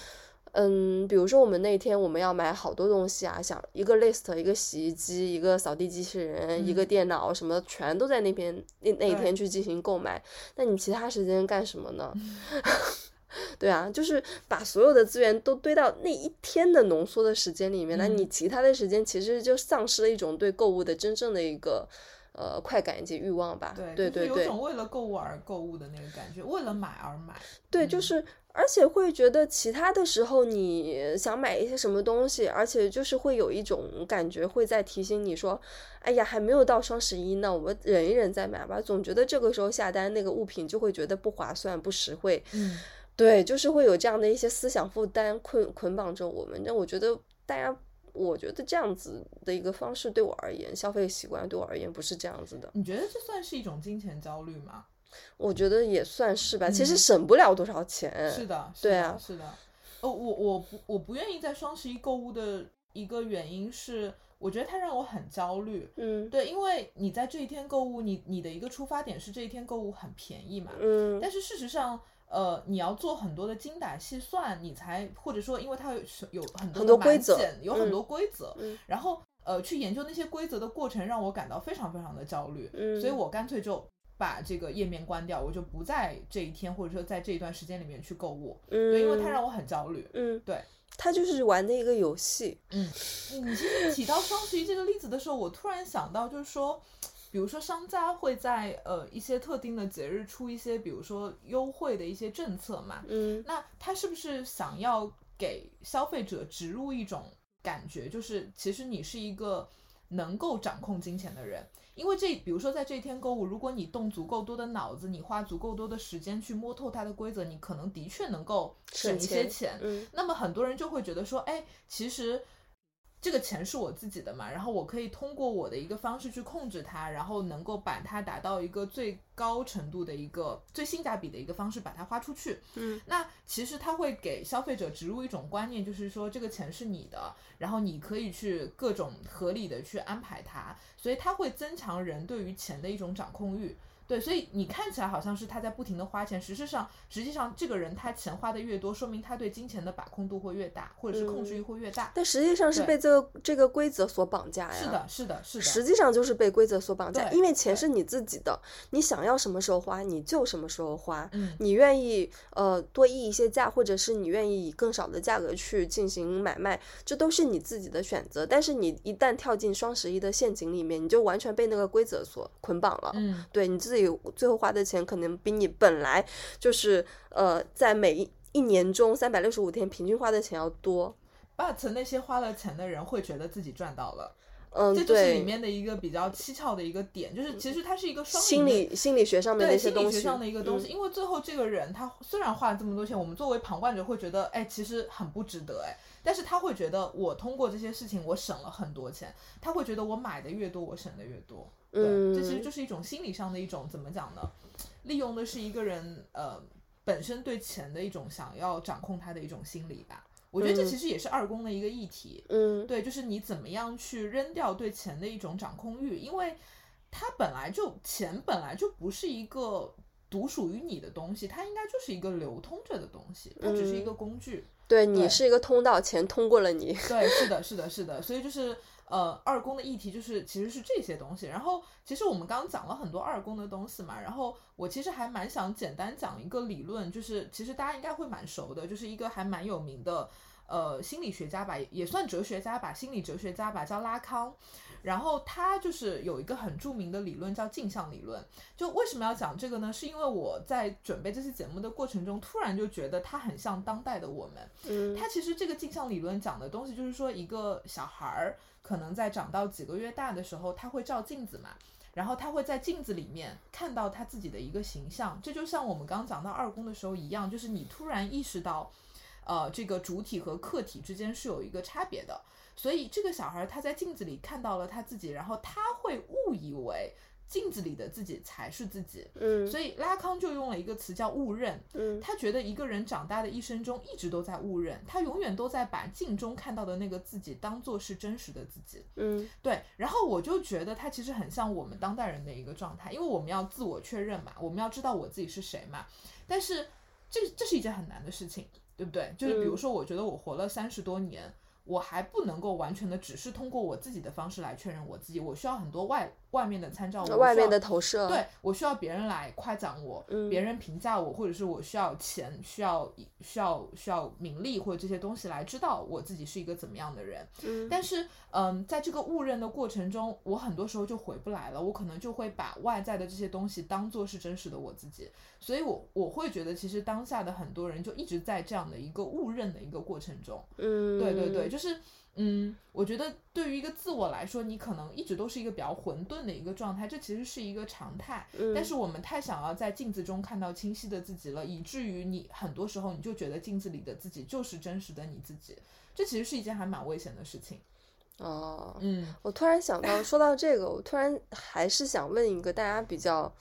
S3: 嗯，比如说我们那天我们要买好多东西啊，想一个 list，一个洗衣机，一个扫地机器人，一个
S2: 嗯
S3: 电脑，什么全都在那边那那一天去进行购买。那你其他时间干什么呢？对啊，就是把所有的资源都堆到那一天的浓缩的时间里面，那你
S2: 嗯
S3: 其他的时间其实就丧失了一种对购物的真正的一个呃快感以及欲望吧。
S2: 对
S3: 对对对
S2: 就是有种为了购物而购物的那个感觉，为了买而买。
S3: 对，就
S2: 嗯
S3: 是而且会觉得其他的时候你想买一些什么东西，而且就是会有一种感觉会在提醒你说，哎呀，还没有到双十一呢，我们忍一忍再买吧。总觉得这个时候下单那个物品就会觉得不划算、不实惠。
S2: 嗯，
S3: 对，就是会有这样的一些思想负担捆捆绑着我们。那我觉得大家，我觉得这样子的一个方式对我而言，消费习惯对我而言不是这样子的。
S2: 你觉得这算是一种金钱焦虑吗？
S3: 我觉得也算是吧，其实
S2: 嗯
S3: 省不了多少钱。
S2: 是的，是
S3: 对啊
S2: 的是的。哦，我我不我不愿意在双十一购物的一个原因是，我觉得它让我很焦虑。
S3: 嗯
S2: 对，因为你在这一天购物，你你的一个出发点是这一天购物很便宜嘛，
S3: 嗯
S2: 但是事实上，呃，你要做很多的精打细算，你才或者说，因为它有有很多
S3: 很
S2: 的满
S3: 多规则
S2: 有很
S3: 嗯
S2: 多规则，
S3: 嗯
S2: 然后呃，去研究那些规则的过程，让我感到非常非常的焦虑，
S3: 嗯，
S2: 所以我干脆就把这个页面关掉，我就不在这一天或者说在这一段时间里面去购物，
S3: 嗯，
S2: 对，因为它让我很焦虑。
S3: 嗯，
S2: 对，
S3: 它就是玩的一个游戏。
S2: 嗯，你你其实提到双十一这个例子的时候，我突然想到，就是说，比如说商家会在呃一些特定的节日出一些，比如说优惠的一些政策嘛，
S3: 嗯
S2: 那他是不是想要给消费者植入一种感觉，就是其实你是一个能够掌控金钱的人。因为这，比如说在这一天购物，如果你动足够多的脑子，你花足够多的时间去摸透它的规则，你可能的确能够省一些钱。
S3: 嗯
S2: 那么很多人就会觉得说，哎，其实这个钱是我自己的嘛，然后我可以通过我的一个方式去控制它，然后能够把它达到一个最高程度的一个最性价比的一个方式把它花出去。
S3: 嗯，
S2: 那其实它会给消费者植入一种观念，就是说这个钱是你的，然后你可以去各种合理的去安排它，所以它会增强人对于钱的一种掌控欲。对，所以你看起来好像是他在不停的花钱，实际上，实际上这个人他钱花的越多，说明他对金钱的把控度会越大，或者是控制欲会越大。
S3: 但实际上是被这个这个规则所绑架呀。
S2: 是的，是的，是的。
S3: 实际上就是被规则所绑架，因为钱是你自己的，你想要什么时候花你就什么时候花，
S2: 嗯
S3: 你愿意呃多议一些价，或者是你愿意以更少的价格去进行买卖，这都是你自己的选择。但是你一旦跳进双十一的陷阱里面，你就完全被那个规则所捆绑了。
S2: 嗯，
S3: 对你自己最后花的钱可能比你本来就是呃在每一一年中三百六十五天平均花的钱要多。
S2: but 那些花了钱的人会觉得自己赚到了，
S3: 嗯，
S2: 这就是里，面的一个比较蹊跷的一个点，就是其实它是一个双
S3: 心理心理学上面的
S2: 对
S3: 一些东西，
S2: 心理学上的一个东西，
S3: 嗯。
S2: 因为最后这个人他虽然花了这么多钱，我们作为旁观者会觉得，哎，其实很不值得，哎，但是他会觉得我通过这些事情我省了很多钱，他会觉得我买的越多，我省的越多，对，这其实
S3: 嗯
S2: 就是一种心理上的一种怎么讲呢？利用的是一个人呃本身对钱的一种想要掌控他的一种心理吧。我觉得这
S3: 嗯
S2: 其实也是二宫的一个议题，
S3: 嗯，
S2: 对，就是你怎么样去扔掉对钱的一种掌控欲，因为它本来就钱本来就不是一个独属于你的东西，它应该就是一个流通着的东西，它只是一个工具。
S3: 对你是一个通道，钱通过了你。
S2: 对，是的，是的，是的，所以就是呃，二宫的议题就是其实是这些东西。然后其实我们刚讲了很多二宫的东西嘛，然后我其实还蛮想简单讲一个理论，就是其实大家应该会蛮熟的，就是一个还蛮有名的呃心理学家吧，也算哲学家吧，心理哲学家吧，叫拉康。然后他就是有一个很著名的理论叫镜像理论。就为什么要讲这个呢？是因为我在准备这期节目的过程中，突然就觉得它很像当代的我们。
S3: 嗯
S2: 它其实这个镜像理论讲的东西，就是说一个小孩儿可能在长到几个月大的时候，他会照镜子嘛，然后他会在镜子里面看到他自己的一个形象，这就像我们刚刚讲到二宫的时候一样，就是你突然意识到，呃，这个主体和客体之间是有一个差别的，所以这个小孩他在镜子里看到了他自己，然后他会误以为镜子里的自己才是自己，
S3: 嗯
S2: 所以拉康就用了一个词叫误认，
S3: 嗯
S2: 他觉得一个人长大的一生中一直都在误认，他永远都在把镜中看到的那个自己当做是真实的自己。
S3: 嗯
S2: 对，然后我就觉得他其实很像我们当代人的一个状态，因为我们要自我确认嘛，我们要知道我自己是谁嘛。但是这这是一件很难的事情，对不对？就是比如
S3: 嗯
S2: 说，我觉得我活了三十多年。我还不能够完全的只是通过我自己的方式来确认我自己，我需要很多外外面的参照
S3: 外面的投射。
S2: 对我需要别人来夸奖我，
S3: 嗯
S2: 别人评价我，或者是我需要钱，需要需要需要名利或者这些东西来知道我自己是一个怎么样的人。
S3: 嗯
S2: 但是，嗯，在这个误认的过程中，我很多时候就回不来了，我可能就会把外在的这些东西当做是真实的我自己，所以我我会觉得，其实当下的很多人就一直在这样的一个误认的一个过程中。
S3: 嗯，
S2: 对对对，就是嗯，我觉得对于一个自我来说，你可能一直都是一个比较混沌的一个状态，这其实是一个常态。
S3: 嗯
S2: 但是我们太想要在镜子中看到清晰的自己了，以至于你很多时候你就觉得镜子里的自己就是真实的你自己，这其实是一件还蛮危险的事情。
S3: 哦，
S2: 嗯
S3: 我突然想到，说到这个，我突然还是想问一个大家比较，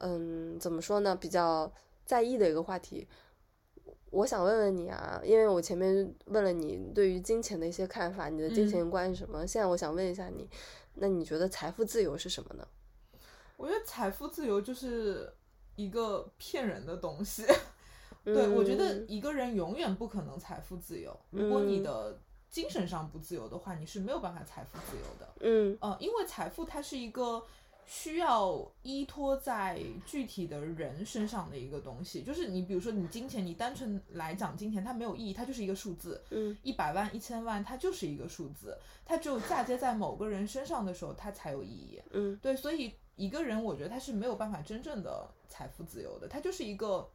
S3: 嗯，怎么说呢，比较在意的一个话题。我想问问你啊，因为我前面问了你对于金钱的一些看法，你的金
S2: 嗯
S3: 钱观是什么？现在我想问一下你，那你觉得财富自由是什么呢？
S2: 我觉得财富自由就是一个骗人的东西。对，我觉得
S3: 嗯
S2: 一个人永远不可能财富自由。如果你
S3: 嗯
S2: 的精神上不自由的话，你是没有办法财富自由的。
S3: 嗯
S2: 呃，因为财富它是一个需要依托在具体的人身上的一个东西。就是你比如说你金钱，你单纯来讲金钱，它没有意义，它就是一个数字。
S3: 嗯
S2: 一百万、一千万，它就是一个数字，它只有嫁接在某个人身上的时候，它才有意义。
S3: 嗯
S2: 对，所以一个人，我觉得他是没有办法真正的财富自由的，他就是一个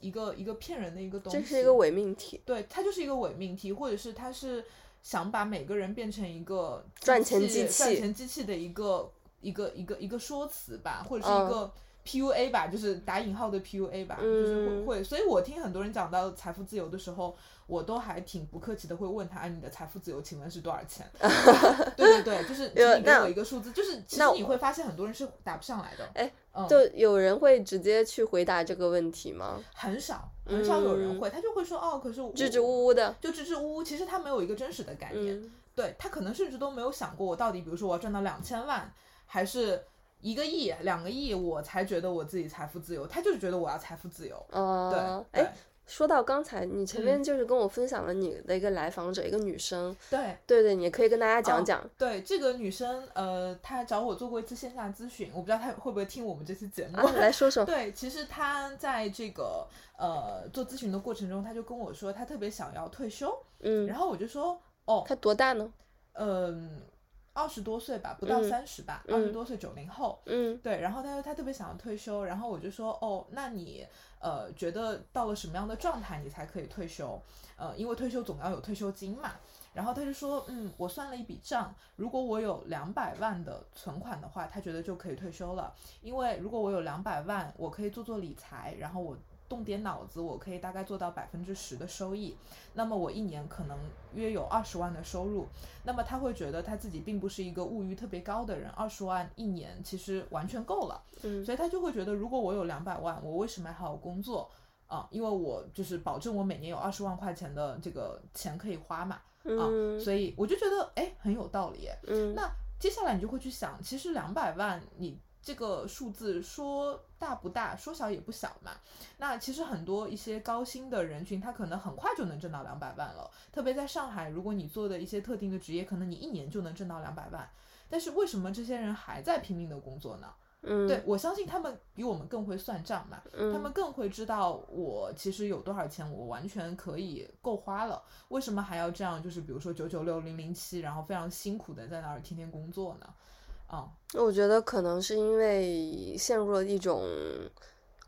S2: 一个一个骗人的一个东西。
S3: 这是一个伪命题。
S2: 对，它就是一个伪命题，或者是他是想把每个人变成一个
S3: 赚钱
S2: 机
S3: 机器
S2: 赚钱机器的一个一个一个一个说辞吧，或者是
S3: 嗯
S2: 一个 PUA 吧，就是打引号的 PUA 吧，就是会
S3: 嗯
S2: 会。所以我听很多人讲到财富自由的时候，我都还挺不客气的，会问他，哎，你的财富自由，请问是多少钱？对对对，就是请你给我一个数字，就是其实你会发现很多人是答不上来的。
S3: 哎
S2: 嗯，
S3: 就有人会直接去回答这个问题吗？
S2: 很少很少有人
S3: 嗯
S2: 会，他就会说哦，可是我
S3: 支支吾吾的，
S2: 就支支吾吾，其实他没有一个真实的概念，
S3: 嗯
S2: 对他可能甚至都没有想过，我到底比如说我要赚到两千万，还是一个亿、两个亿，我才觉得我自己财富自由，他就是觉得我要财富自由，
S3: 哦，
S2: 对
S3: 哎，说到刚才你前
S2: 嗯
S3: 面就是跟我分享了你的一个来访者，一个女生，
S2: 对
S3: 对对，你可以跟大家讲
S2: 哦
S3: 讲。
S2: 对，这个女生呃，她找我做过一次线下咨询，我不知道她会不会听我们这期节目。
S3: 啊，来说说。
S2: 对，其实她在这个呃做咨询的过程中，她就跟我说，她特别想要退休，
S3: 嗯，
S2: 然后我就说，哦，
S3: 她多大呢？
S2: 嗯，二十多岁吧，不到
S3: 嗯
S2: 三十吧，二十
S3: 嗯
S2: 多岁，九零后。
S3: 嗯
S2: 对，然后他说他特别想要退休，然后我就说哦，那你呃觉得到了什么样的状态你才可以退休？呃，因为退休总要有退休金嘛。然后他就说，嗯，我算了一笔账，如果我有两百万的存款的话，他觉得就可以退休了。因为如果我有两百万，我可以做做理财，然后我动点脑子，我可以大概做到百分之十的收益。那么我一年可能约有二十万的收入。那么他会觉得他自己并不是一个物欲特别高的人，二十万一年其实完全够了。
S3: 嗯
S2: 所以他就会觉得，如果我有两百万，我为什么还要工作啊？因为我就是保证我每年有二十万块钱的这个钱可以花嘛啊，
S3: 嗯
S2: 所以我就觉得哎很有道理。
S3: 嗯
S2: 那接下来你就会去想，其实两百万你这个数字说大不大，说小也不小嘛。那其实很多一些高薪的人群，他可能很快就能挣到两百万了。特别在上海，如果你做的一些特定的职业，可能你一年就能挣到两百万。但是为什么这些人还在拼命的工作呢？
S3: 嗯，
S2: 对我相信他们比我们更会算账嘛，
S3: 嗯，
S2: 他们更会知道我其实有多少钱，我完全可以够花了。为什么还要这样？就是比如说九九六零零七，然后非常辛苦的在那儿天天工作呢？啊、
S3: 我觉得可能是因为陷入了一种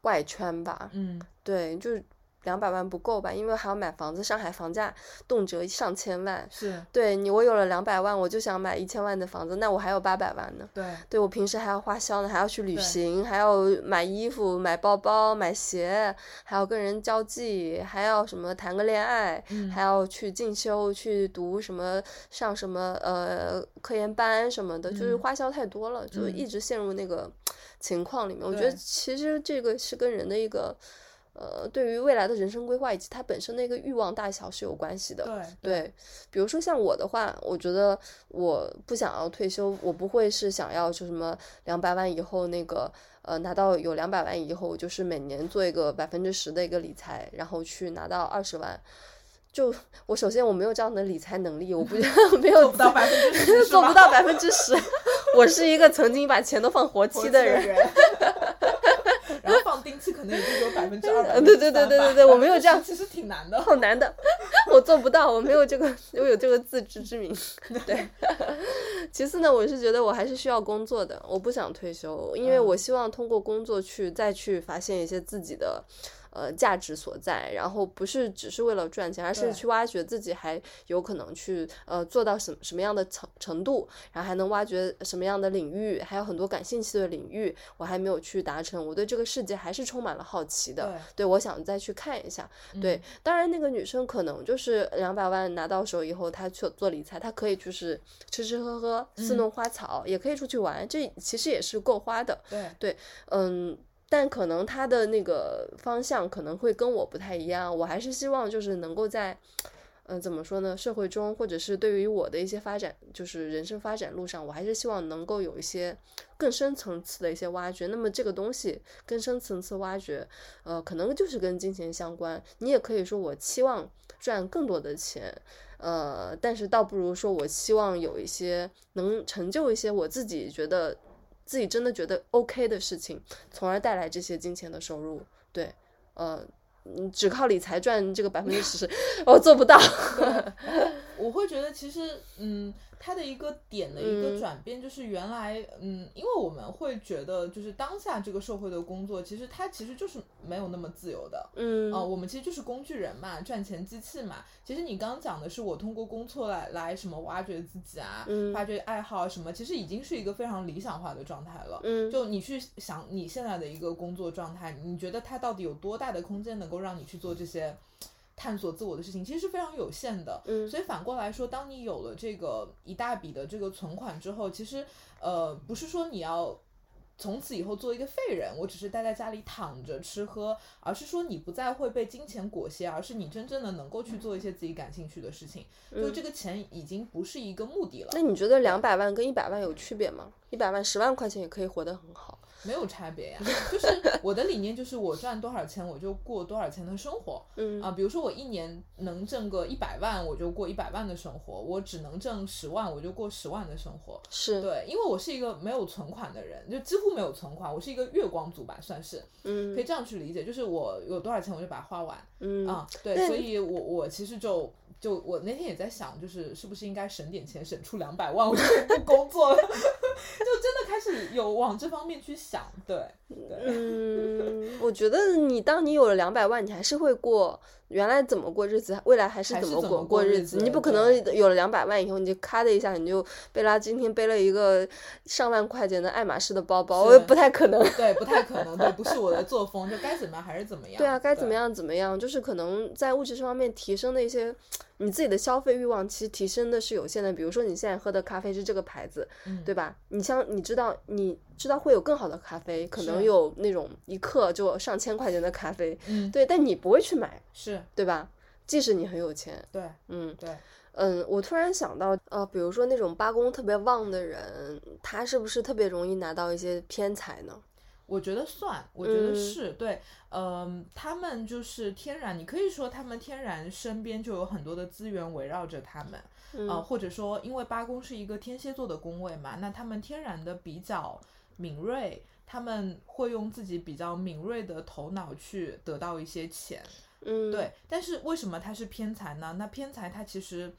S3: 怪圈吧。
S2: 嗯，
S3: 对，就是两百万不够吧，因为还要买房子，上海房价动辄上千万。
S2: 是
S3: 对你，我有了两百万，我就想买一千万的房子，那我还有八百万呢。
S2: 对，
S3: 对我平时还要花销呢，还要去旅行，还要买衣服、买包包、买鞋，还要跟人交际，还要什么谈个恋爱，
S2: 嗯
S3: 还要去进修、去读什么、上什么呃科研班什么的，就是
S2: 嗯
S3: 花销太多了，就
S2: 嗯
S3: 一直陷入那个情况里面。我觉得其实这个是跟人的一个呃对于未来的人生规划以及他本身的一个欲望大小是有关系的。
S2: 对
S3: 对，比如说像我的话，我觉得我不想要退休，我不会是想要就什么两百万以后那个呃拿到有两百万以后，就是每年做一个百分之十的一个理财，然后去拿到二十万。就我首先我没有这样的理财能力，我不 没有
S2: 做不到百分之十，
S3: 做不到百分之十。我是一个曾经把钱都放活期的人，
S2: 可能也就只有百分之二，
S3: 百对对对对对对我没有 这样
S2: 其实挺难的。
S3: 好难的，我做不到，我没有这个，我有这个自知之明。对，其次呢，我是觉得我还是需要工作的，我不想退休，因为
S2: 嗯
S3: 我希望通过工作去再去发现一些自己的。呃，价值所在，然后不是只是为了赚钱，而是去挖掘自己还有可能去呃做到什什么样的程程度，然后还能挖掘什么样的领域，还有很多感兴趣的领域，我还没有去达成，我对这个世界还是充满了好奇的。
S2: 对
S3: 对，我想再去看一下。对，当然那个女生可能就是两百万拿到手以后，她去做理财，她可以就是吃吃喝喝、
S2: 嗯
S3: 侍弄花草，也可以出去玩，这其实也是够花的。
S2: 对
S3: 嗯，但可能他的那个方向可能会跟我不太一样，我还是希望就是能够在。嗯，怎么说呢？社会中，或者是对于我的一些发展，就是人生发展路上，我还是希望能够有一些更深层次的一些挖掘。那么这个东西更深层次挖掘，呃，可能就是跟金钱相关。你也可以说我期望赚更多的钱，呃，但是倒不如说我希望有一些能成就一些我自己觉得自己真的觉得 OK 的事情，从而带来这些金钱的收入。对，呃。嗯，只靠理财赚这个百分之十，我做不到。
S2: 我会觉得其实，嗯，它的一个点的一个
S3: 嗯
S2: 转变，就是原来，嗯，因为我们会觉得，就是当下这个社会的工作，其实它其实就是没有那么自由的。
S3: 嗯
S2: 啊、我们其实就是工具人嘛，赚钱机器嘛。其实你刚刚讲的是我通过工作来来什么挖掘自己啊，
S3: 嗯
S2: 发掘爱好啊什么，其实已经是一个非常理想化的状态了。
S3: 嗯
S2: 就你去想你现在的一个工作状态，你觉得它到底有多大的空间能够让你去做这些探索自我的事情，其实是非常有限的。
S3: 嗯
S2: 所以反过来说，当你有了这个一大笔的这个存款之后，其实呃不是说你要。从此以后做一个废人，我只是待在家里躺着吃喝，而是说你不再会被金钱裹挟，而是你真正的能够去做一些自己感兴趣的事情。就这个钱已经不是一个目的了，
S3: 那你觉得两百万跟一百万有区别吗？一百万十万块钱也可以活得很好。
S2: 没有差别呀。就是我的理念就是我赚多少钱我就过多少钱的生活。
S3: 嗯
S2: 啊，比如说我一年能挣个一百万，我就过一百万的生活；我只能挣十万，我就过十万的生活。
S3: 是，
S2: 对，因为我是一个没有存款的人，就几乎没有存款，我是一个月光族吧，算是可以
S3: 嗯
S2: 这样去理解，就是我有多少钱我就把它花完
S3: 嗯
S2: 啊。对，所以我我其实就。就我那天也在想，就是是不是应该省点钱，省出两百万，我就不工作了，就真的开始有往这方面去想。对，对，
S3: 嗯，我觉得你当你有了两百万，你还是会过原来怎么过日子，未来还是怎么过
S2: 过
S3: 日
S2: 日子
S3: 你不可能有了两百万以后，你就咔的一下你就贝拉今天背了一个上万块钱的爱马仕的包包，我也不太可能。
S2: 对，不太可能，对，不是我的作风，就该怎么样还是怎么样。
S3: 对啊，该怎么？样怎么样，就是可能在物质这方面提升的一些，你自己的消费欲望其实提升的是有限的。比如说你现在喝的咖啡是这个牌子，
S2: 嗯
S3: 对吧？你像你知道你知道会有更好的咖啡，可能有那种一克就上千块钱的咖啡，
S2: 嗯，
S3: 对，但你不会去买，
S2: 是
S3: 对吧？即使你很有钱，
S2: 对
S3: 嗯
S2: 对，
S3: 嗯，我突然想到，呃，比如说那种八宫特别旺的人，他是不是特别容易拿到一些偏财呢？
S2: 我觉得算，我觉得
S3: 嗯。
S2: 是、对，嗯、他们就是天然，你可以说他们天然身边就有很多的资源围绕着他们，
S3: 嗯。
S2: 呃，或者说因为八宫是一个天蝎座的宫位嘛，那他们天然的比较敏锐，他们会用自己比较敏锐的头脑去得到一些钱，
S3: 嗯，
S2: 对，但是为什么他是偏财呢？那偏财它其实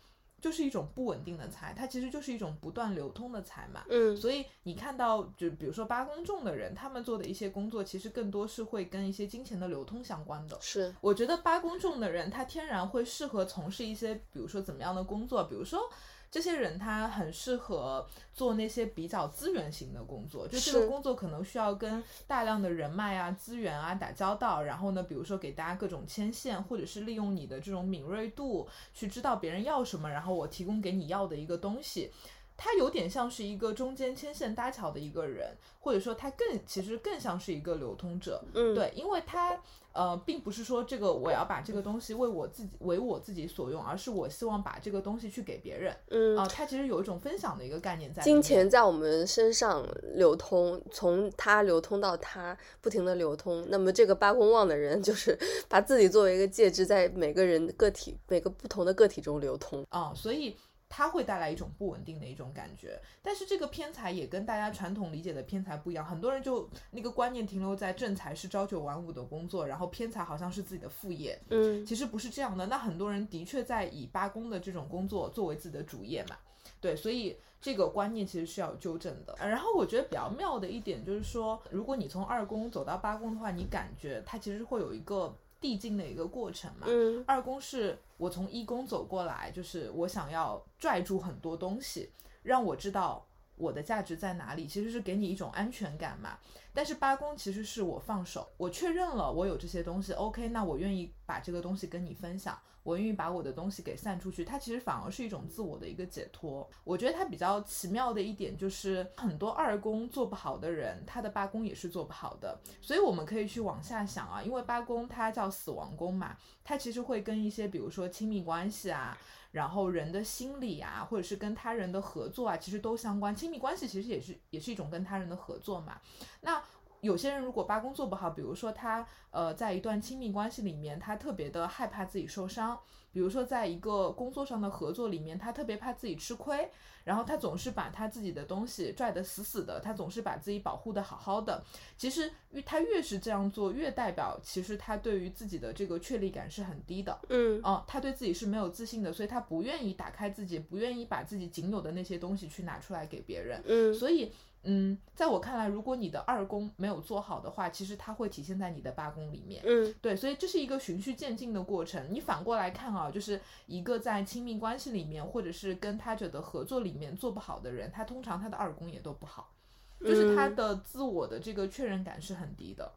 S2: 就是一种不稳定的财，它其实就是一种不断流通的财嘛。
S3: 嗯
S2: 所以你看到，就比如说八公众的人，他们做的一些工作，其实更多是会跟一些金钱的流通相关的。
S3: 是，
S2: 我觉得八公众的人，他天然会适合从事一些，比如说怎么样的工作，比如说。这些人他很适合做那些比较资源型的工作，就这
S3: 是
S2: 个工作可能需要跟大量的人脉啊、资源啊打交道，然后呢，比如说给大家各种牵线，或者是利用你的这种敏锐度去知道别人要什么，然后我提供给你要的一个东西。他有点像是一个中间牵线搭桥的一个人，或者说他更其实更像是一个流通者。
S3: 嗯，，
S2: 对，因为他呃，并不是说这个我要把这个东西为我自己为我自己所用，而是我希望把这个东西去给别人
S3: 嗯
S2: 啊、它其实有一种分享的一个概念在
S3: 金。钱在我们身上流通，从它流通到它，不停的流通。那么这个八公旺的人，就是把自己作为一个介质，在每个人个体每个不同的个体中流通。
S2: 啊、所以它会带来一种不稳定的一种感觉。但是这个偏财也跟大家传统理解的偏财不一样，很多人就那个观念停留在正财是朝九晚五的工作，然后偏财好像是自己的副业。
S3: 嗯
S2: 其实不是这样的。那很多人的确在以八宫的这种工作作为自己的主业嘛，对，所以这个观念其实是要纠正的。呃然后我觉得比较妙的一点就是说，如果你从二宫走到八宫的话，你感觉它其实会有一个递进的一个过程嘛。
S3: 嗯
S2: 二宫是我从一宫走过来，就是我想要拽住很多东西，让我知道我的价值在哪里，其实是给你一种安全感嘛。但是八宫其实是我放手，我确认了我有这些东西，OK，那我愿意把这个东西跟你分享，我愿意把我的东西给散出去，它其实反而是一种自我的一个解脱。我觉得它比较奇妙的一点就是，很多二宫做不好的人，他的八宫也是做不好的。所以我们可以去往下想啊，因为八宫它叫死亡宫嘛，它其实会跟一些比如说亲密关系啊。然后人的心理啊，或者是跟他人的合作啊，其实都相关。亲密关系其实也是也是一种跟他人的合作嘛。那有些人如果八宫做不好，比如说他呃在一段亲密关系里面，他特别的害怕自己受伤，比如说在一个工作上的合作里面，他特别怕自己吃亏，然后他总是把他自己的东西拽得死死的，他总是把自己保护得好好的。其实越他越是这样做，越代表其实他对于自己的这个确立感是很低的。
S3: 嗯
S2: 哦，他对自己是没有自信的，所以他不愿意打开自己，不愿意把自己仅有的那些东西去拿出来给别人。
S3: 嗯
S2: 所以，嗯，在我看来，如果你的二宫没有做好的话，其实它会体现在你的八宫里面。
S3: 嗯
S2: 对，所以这是一个循序渐进的过程。你反过来看啊，就是一个在亲密关系里面，或者是跟他者的合作里面做不好的人，他通常他的二宫也都不好，就是他
S3: 嗯
S2: 的自我的这个确认感是很低的。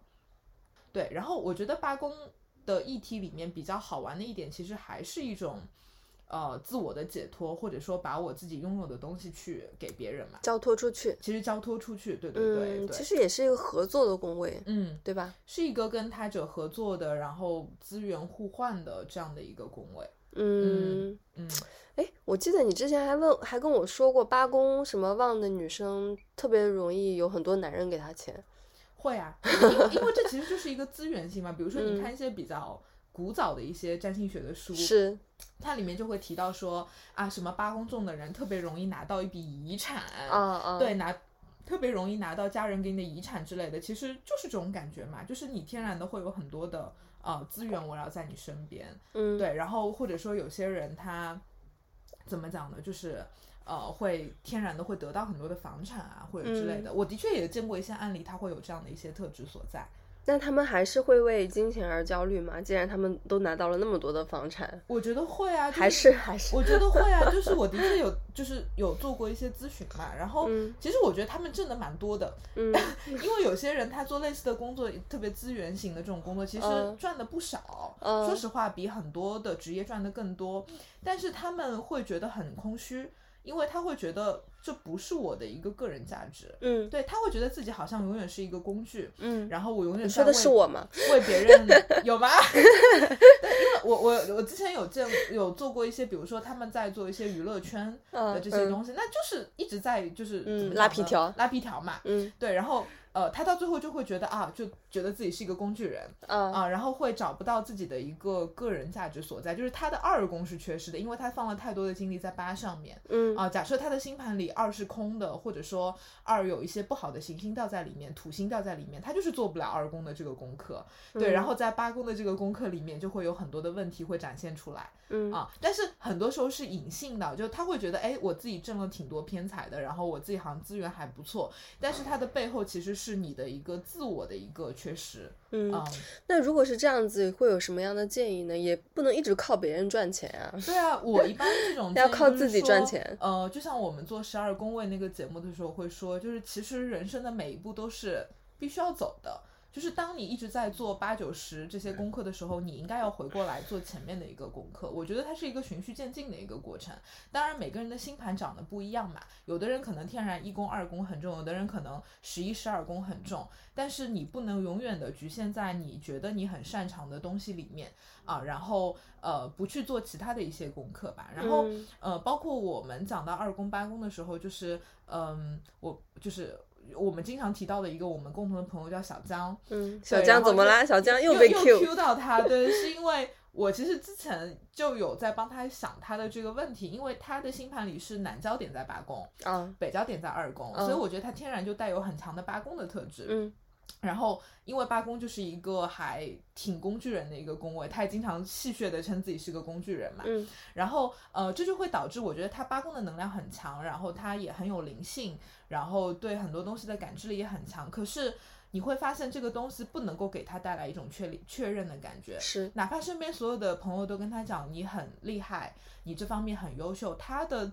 S2: 对，然后我觉得八宫的议题里面比较好玩的一点，其实还是一种。呃，自我的解脱，或者说把我自己拥有的东西去给别人嘛，
S3: 交托出去。
S2: 其实交托出去，对对对
S3: 嗯，
S2: 对，
S3: 其实也是一个合作的工位，
S2: 嗯，
S3: 对吧？
S2: 是一个跟他者合作的，然后资源互换的这样的一个工位。
S3: 嗯，
S2: 嗯，
S3: 哎，我记得你之前还问，还跟我说过，八宫什么旺的女生特别容易有很多男人给她钱。
S2: 会啊，因为这其实就是一个资源性嘛。比如说，你
S3: 嗯
S2: 看一些比较古早的一些占星学的书，
S3: 是，
S2: 它里面就会提到说啊，什么八宫重的人特别容易拿到一笔遗产，
S3: 啊啊，
S2: 对，拿特别容易拿到家人给你的遗产之类的，其实就是这种感觉嘛，就是你天然的会有很多的呃资源围绕在你身边。
S3: 嗯，
S2: 对，然后或者说有些人他怎么讲呢？就是呃，会天然的会得到很多的房产啊，或者之类的。我的确也见过一些案例，他会有这样的一些特质所在。
S3: 那他们还是会为金钱而焦虑吗？既然他们都拿到了那么多的房产，
S2: 我觉得会啊，就
S3: 还是还是，
S2: 我觉得会啊，就 是我的确有，就是有做过一些咨询嘛，然后
S3: 嗯
S2: 其实我觉得他们挣的蛮多的，
S3: 嗯
S2: 因为有些人他做类似的工作，特别资源型的这种工作，其实
S3: 嗯
S2: 赚的不少。
S3: 嗯
S2: 说实话，比很多的职业赚的更多，但是他们会觉得很空虚，因为他会觉得这不是我的一个个人价值。
S3: 嗯
S2: 对他会觉得自己好像永远是一个工具，
S3: 嗯，
S2: 然后我永远
S3: 你说的是我吗？
S2: 为别人 有吗？对，因为我我我之前有见有做过一些，比如说他们在做一些娱乐圈的
S3: 嗯
S2: 这些东西，那就是一直在就是
S3: 拉皮条
S2: 拉皮条嘛。
S3: 嗯
S2: 对，然后呃，他到最后就会觉得啊，就觉得自己是一个工具人
S3: 啊
S2: 啊，然后会找不到自己的一个个人价值所在，就是他的二宫是缺失的，因为他放了太多的精力在八上面。
S3: 嗯
S2: 啊，假设他的星盘里二是空的，或者说二有一些不好的行星掉在里面，土星掉在里面，他就是做不了二宫的这个功课。对，然
S3: 嗯
S2: 后在八宫的这个功课里面，就会有很多的问题会展现出来
S3: 嗯
S2: 啊。但是很多时候是隐性的，就他会觉得，哎，我自己挣了挺多偏财的，然后我自己好像资源还不错，但是它的背后其实是你的一个自我的一个缺失。
S3: 嗯
S2: 嗯，
S3: 那如果是这样子，会有什么样的建议呢？也不能一直靠别人赚钱啊。
S2: 对啊，我一般这种
S3: 要靠自己赚钱
S2: 呃，就像我们做十二宫位那个节目的时候会说，就是其实人生的每一步都是必须要走的。就是当你一直在做八九十这些功课的时候，你应该要回过来做前面的一个功课。我觉得它是一个循序渐进的一个过程。当然，每个人的星盘长得不一样嘛，有的人可能天然一宫、二宫很重，有的人可能十一、十二宫很重。但是你不能永远的局限在你觉得你很擅长的东西里面啊，然后呃不去做其他的一些功课吧。然后、
S3: 嗯
S2: 呃，包括我们讲到二宫八宫的时候，就是嗯，我就是。我们经常提到的一个我们共同的朋友叫小江，
S3: 嗯，小江怎么啦？小江
S2: 又
S3: 被
S2: 又
S3: Q。
S2: Q 到他，对，是因为我其实之前就有在帮他想他的这个问题，因为他的星盘里是南焦点在八宫，
S3: 啊，
S2: 北焦点在二宫，
S3: 嗯
S2: 所以我觉得他天然就带有很强的八宫的特质。
S3: 嗯
S2: 然后，因为八宫就是一个还挺工具人的一个宫位，他也经常戏谑的称自己是个工具人嘛。
S3: 嗯
S2: 然后，呃，这就会导致我觉得他八宫的能量很强，然后他也很有灵性，然后对很多东西的感知力也很强。可是你会发现这个东西不能够给他带来一种确立确认的感觉，
S3: 是
S2: 哪怕身边所有的朋友都跟他讲你很厉害，你这方面很优秀，他的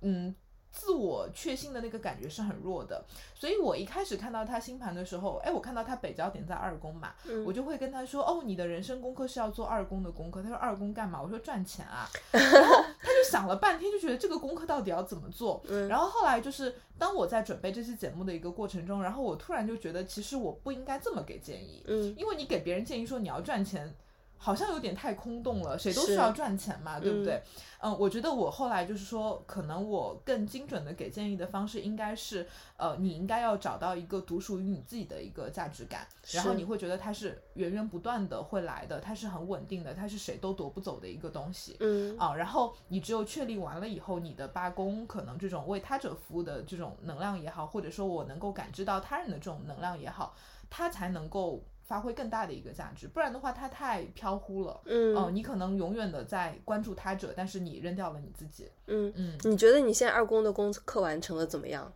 S2: 嗯自我确信的那个感觉是很弱的。所以我一开始看到他星盘的时候，哎，我看到他北焦点在二宫嘛，
S3: 嗯
S2: 我就会跟他说，哦，你的人生功课是要做二宫的功课。他说二宫干嘛？我说赚钱啊。然后想了半天，就觉得这个功课到底要怎么做。
S3: 嗯
S2: 然后后来就是当我在准备这期节目的一个过程中，然后我突然就觉得，其实我不应该这么给建议，
S3: 嗯
S2: 因为你给别人建议说你要赚钱，好像有点太空洞了，谁都需要赚钱嘛，对不
S3: 嗯
S2: 对？嗯，我觉得我后来就是说，可能我更精准的给建议的方式应该是，呃，你应该要找到一个独属于你自己的一个价值感，然后你会觉得它是源源不断的会来的，它是很稳定的，它是谁都夺不走的一个东西。
S3: 嗯
S2: 啊，然后你只有确立完了以后，你的罢工可能这种为他者服务的这种能量也好，或者说我能够感知到他人的这种能量也好，它才能够发挥更大的一个价值。不然的话，它太飘忽了。
S3: 嗯
S2: 哦、你可能永远的在关注他者，但是你扔掉了你自己。
S3: 嗯，
S2: 嗯，
S3: 你觉得你现在二宫的功课完成的怎么样？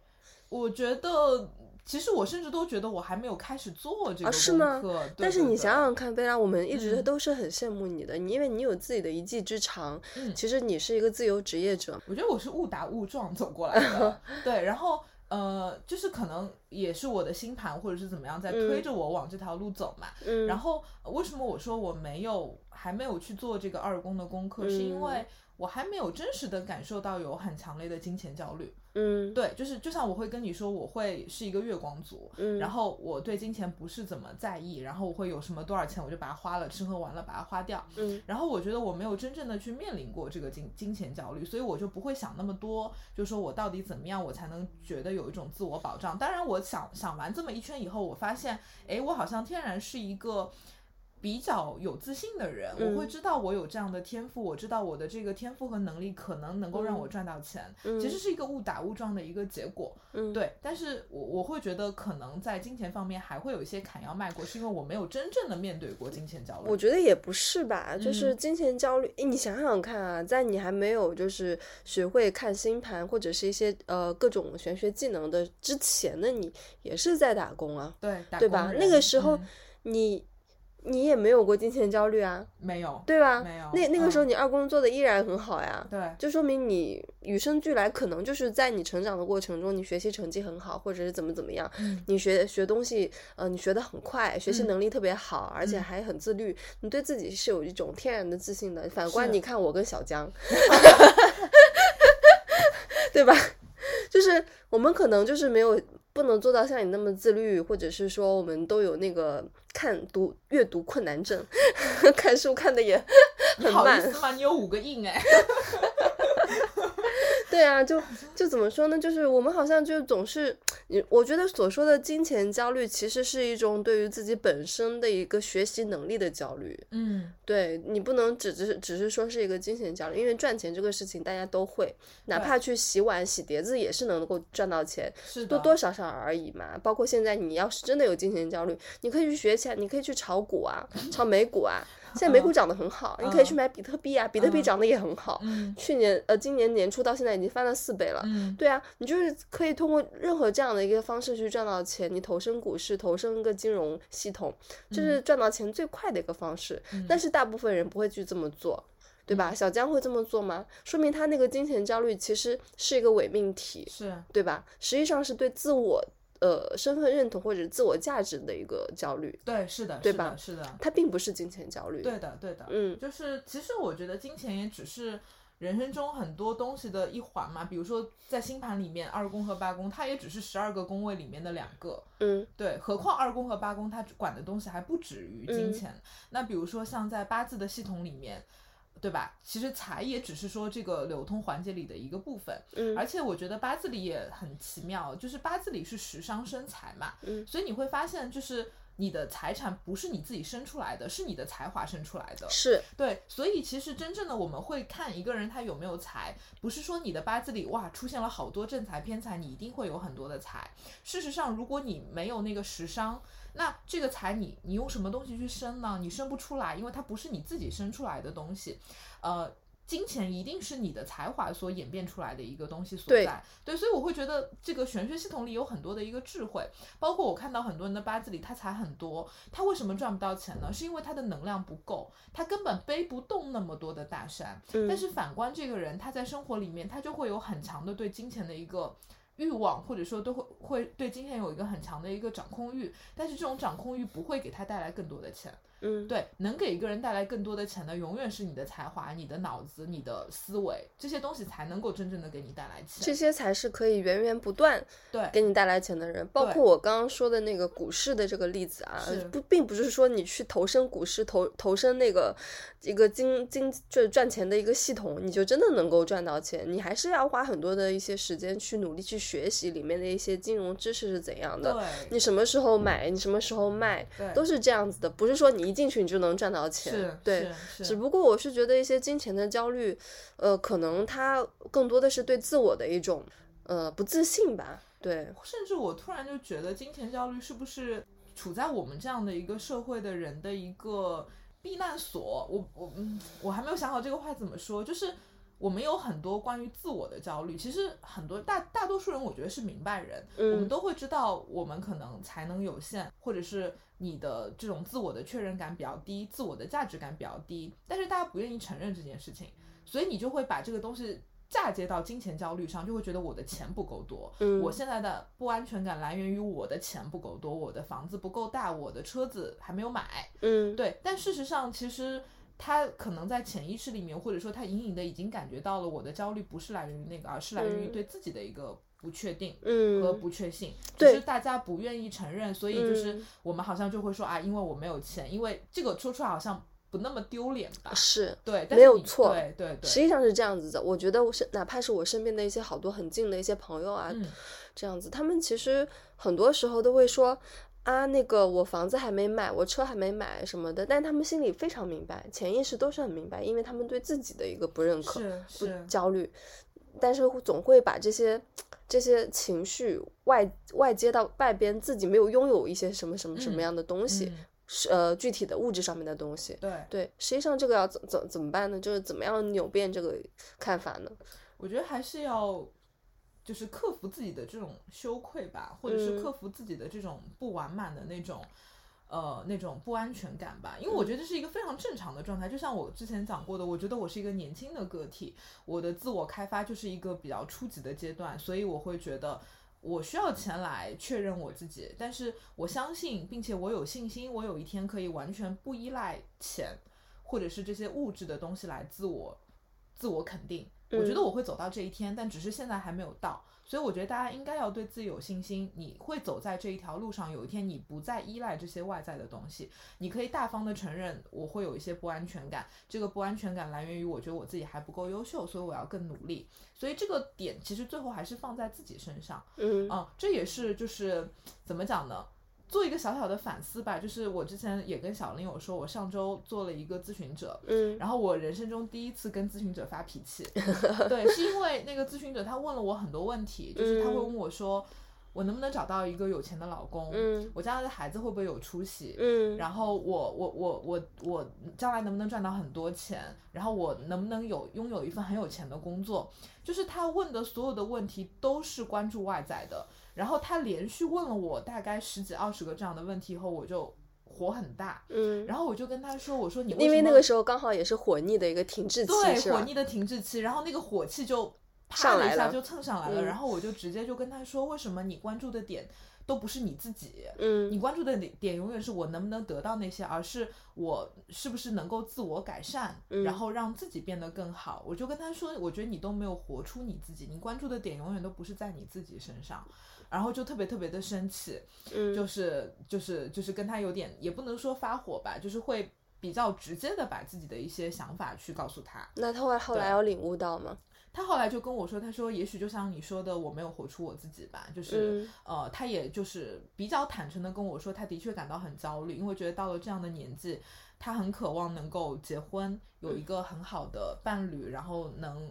S2: 我觉得。其实我甚至都觉得我还没有开始做这个
S3: 啊是吗
S2: 功课对
S3: 但是你想想看，贝拉，我们一直
S2: 嗯
S3: 都是很羡慕你的，你因为你有自己的一技之长，
S2: 嗯
S3: 其实你是一个自由职业者，
S2: 我觉得我是误打误撞走过来的，对，然后呃，就是可能也是我的星盘或者是怎么样在推着我往这条路走嘛。
S3: 嗯，
S2: 然后呃为什么我说我没有还没有去做这个二宫的功课，是因
S3: 嗯。
S2: 为我还没有真实的感受到有很强烈的金钱焦虑。
S3: 嗯
S2: 对，就是就像我会跟你说，我会是一个月光族，
S3: 嗯，
S2: 然后我对金钱不是怎么在意，然后我会有什么多少钱我就把它花了，吃喝玩乐把它花掉。
S3: 嗯
S2: 然后我觉得我没有真正的去面临过这个金金钱焦虑，所以我就不会想那么多，就说我到底怎么样我才能觉得有一种自我保障。当然，我想想完这么一圈以后，我发现，哎，我好像天然是一个。比较有自信的人，
S3: 嗯
S2: 我会知道我有这样的天赋，我知道我的这个天赋和能力可能能够让我赚到钱，
S3: 嗯
S2: 其实是一个误打误撞的一个结果。
S3: 嗯
S2: 对，但是我我会觉得可能在金钱方面还会有一些坎要迈过，是因为我没有真正的面对过金钱焦虑。
S3: 我觉得也不是吧，就是
S2: 嗯
S3: 金钱焦虑。诶你想想看啊，在你还没有就是学会看星盘或者是一些呃各种玄学技能的之前的你，也是在打工啊，
S2: 对，打
S3: 对吧？那个时候
S2: 嗯
S3: 你你也没有过金钱焦虑啊，
S2: 没有，
S3: 对吧？
S2: 没有
S3: 那那个时候
S2: 嗯
S3: 你二宫做的依然很好呀。
S2: 对，
S3: 就说明你与生俱来，可能就是在你成长的过程中，你学习成绩很好，或者是怎么怎么样，
S2: 嗯
S3: 你学学东西，呃，你学的很快，学习
S2: 嗯
S3: 能力特别好，而且
S2: 嗯
S3: 还很自律，你对自己是有一种天然的自信的。反观你看我跟小江，对吧？就是我们可能就是没有不能做到像你那么自律，或者是说我们都有那个看读阅读困难症，看书看的也
S2: 你好意
S3: 很慢。
S2: 思吗？你有五个印哎，
S3: 对啊，就就怎么说呢？就是我们好像就总是，你我觉得所说的金钱焦虑，其实是一种对于自己本身的一个学习能力的焦虑。
S2: 嗯，
S3: 对你不能只只是只是说是一个金钱焦虑，因为赚钱这个事情大家都会，哪怕去洗碗、洗碟子也是能够赚到钱，
S2: 是，
S3: 多多少少而已嘛。包括现在你要是真的有金钱焦虑，你可以去学起来，你可以去炒股啊，炒美股啊。现在美股涨得很好，你可以去买比特币啊，比特币
S2: 嗯
S3: 涨得也很好。
S2: 嗯
S3: 去年呃，今年年初到现在已经翻了四倍了。
S2: 嗯，
S3: 对啊，你就是可以通过任何这样的一个方式去赚到钱，你投身股市，投身一个金融系统，这是赚到钱最快的一个方式。
S2: 嗯
S3: 但是大部分人不会去这么做，对吧？小江会这么做吗？说明他那个金钱焦虑其实是一个伪命题，
S2: 是，
S3: 对吧？实际上是对自我呃身份认同或者自我价值的一个焦虑，
S2: 对，是的，
S3: 对吧
S2: 是的，是的，
S3: 它并不是金钱焦虑。
S2: 对的，对的，
S3: 嗯
S2: 就是其实我觉得金钱也只是人生中很多东西的一环嘛，比如说在星盘里面，二宫和八宫，它也只是十二个宫位里面的两个，
S3: 嗯
S2: 对，何况二宫和八宫它管的东西还不止于金
S3: 嗯
S2: 钱。那比如说像在八字的系统里面。对吧？其实财也只是说这个流通环节里的一个部分，
S3: 嗯
S2: 而且我觉得八字里也很奇妙，就是八字里是食伤生财嘛，
S3: 嗯
S2: 所以你会发现就是你的财产不是你自己生出来的，是你的才华生出来的。
S3: 是
S2: 对，所以其实真正的我们会看一个人他有没有财，不是说你的八字里哇出现了好多正财偏财，你一定会有很多的财。事实上，如果你没有那个食伤，那这个财你你用什么东西去生呢？你生不出来，因为它不是你自己生出来的东西。呃，金钱一定是你的才华所演变出来的一个东西所
S3: 对
S2: 在。对，所以我会觉得这个玄学系统里有很多的一个智慧，包括我看到很多人的八字里他财很多，他为什么赚不到钱呢？是因为他的能量不够，他根本背不动那么多的大山。
S3: 嗯
S2: 但是反观这个人，他在生活里面，他就会有很强的对金钱的一个。欲望，或者说都会会对金钱有一个很强的一个掌控欲，但是这种掌控欲不会给他带来更多的钱，
S3: 嗯，
S2: 对，能给一个人带来更多的钱的，永远是你的才华、你的脑子、你的思维这些东西才能够真正的给你带来钱。
S3: 这些才是可以源源不断
S2: 对
S3: 给你带来钱的人。包括我刚刚说的那个股市的这个例子啊，不，并不是说你去投身股市、投投身那个一个经经赚赚钱的一个系统，你就真的能够赚到钱。你还是要花很多的一些时间去努力去学习里面的一些金融知识是怎样的。
S2: 对
S3: 你什么时候买，你什么时候卖，
S2: 对
S3: 都是这样子的，不是说你一进去你就能赚到钱。
S2: 是
S3: 对，
S2: 是是
S3: 只不过我是觉得一些金钱的焦虑，呃，可能它更多的是对自我的一种呃不自信吧。对，
S2: 甚至我突然就觉得，金钱焦虑是不是处在我们这样的一个社会的人的一个避难所？我我嗯，我还没有想好这个话怎么说，就是。我们有很多关于自我的焦虑，其实很多大大多数人，我觉得是明白人，
S3: 嗯
S2: 我们都会知道，我们可能才能有限，或者是你的这种自我的确认感比较低，自我的价值感比较低，但是大家不愿意承认这件事情，所以你就会把这个东西嫁接到金钱焦虑上，就会觉得我的钱不够多，
S3: 嗯
S2: 我现在的不安全感来源于我的钱不够多，我的房子不够大，我的车子还没有买，
S3: 嗯，
S2: 对，但事实上其实。他可能在潜意识里面，或者说他隐隐的已经感觉到了，我的焦虑不是来源于那个，而是来源于
S3: 嗯
S2: 对自己的一个不确定。和
S3: 嗯，
S2: 不确信，只
S3: 对
S2: 是大家不愿意承认，所以就是
S3: 嗯
S2: 我们好像就会说啊，因为我没有钱，因为这个说出来好像不那么丢脸吧？
S3: 是。
S2: 对，但
S3: 没有错
S2: 对对对，
S3: 实际上是这样子的，我觉得我是哪怕是我身边的一些好多很近的一些朋友啊，
S2: 嗯
S3: 这样子，他们其实很多时候都会说啊，那个我房子还没买，我车还没买什么的，但他们心里非常明白，潜意识都是很明白，因为他们对自己的一个不认可、不焦虑，但是总会把这些这些情绪外外接到外边，自己没有拥有一些什么什么什么
S2: 嗯
S3: 样的东西，
S2: 嗯
S3: 是呃具体的物质上面的东西。
S2: 对，
S3: 对，实际上这个要怎怎怎么办呢？就是怎么样扭变这个看法呢？
S2: 我觉得还是要。就是克服自己的这种羞愧吧，或者是
S3: 嗯
S2: 克服自己的这种不完满的那种，呃，那种不安全感吧。因为我觉得这是一个非常正常的状态。就像我之前讲过的，我觉得我是一个年轻的个体，我的自我开发就是一个比较初级的阶段，所以我会觉得我需要钱来确认我自己。但是我相信，并且我有信心，我有一天可以完全不依赖钱，或者是这些物质的东西来自我自我肯定。我觉得
S3: 嗯
S2: 我会走到这一天，但只是现在还没有到。所以我觉得大家应该要对自己有信心，你会走在这一条路上。有一天你不再依赖这些外在的东西，你可以大方的承认我会有一些不安全感。这个不安全感来源于我觉得我自己还不够优秀，所以我要更努力。所以这个点其实最后还是放在自己身上。
S3: 嗯
S2: 嗯，这也是就是怎么讲呢？做一个小小的反思吧，就是我之前也跟小林有说，我上周做了一个咨询者，
S3: 嗯。
S2: 然后我人生中第一次跟咨询者发脾气，对，是因为那个咨询者他问了我很多问题，就是他会问我说，我能不能找到一个有钱的老公？
S3: 嗯
S2: 我将来的孩子会不会有出息？
S3: 嗯
S2: 然后我我我我我将来能不能赚到很多钱？然后我能不能有拥有一份很有钱的工作？就是他问的所有的问题都是关注外在的。然后他连续问了我大概十几二十个这样的问题以后，我就火很大。
S3: 嗯，
S2: 然后我就跟他说：“我说你
S3: 因为那个时候刚好也是火逆的一个停滞期，
S2: 对？火逆的停滞期，然后那个火气就啪
S3: 上来了
S2: 一下就蹭上来了，
S3: 嗯
S2: 然后我就直接就跟他说，为什么你关注的点都不是你自己？
S3: 嗯
S2: 你关注的点点永远是我能不能得到那些，而是我是不是能够自我改善，
S3: 嗯
S2: 然后让自己变得更好。我就跟他说，我觉得你都没有活出你自己，你关注的点永远都不是在你自己身上，然后就特别特别的生气，
S3: 嗯，
S2: 就是就是就是跟他有点也不能说发火吧，就是会比较直接的把自己的一些想法去告诉他。
S3: 那他后来后来有领悟到吗？
S2: 他后来就跟我说，他说也许就像你说的，我没有活出我自己吧，就是、
S3: 嗯
S2: 呃，他也就是比较坦诚的跟我说，他的确感到很焦虑，因为觉得到了这样的年纪，他很渴望能够结婚，有一个很好的伴侣，然后能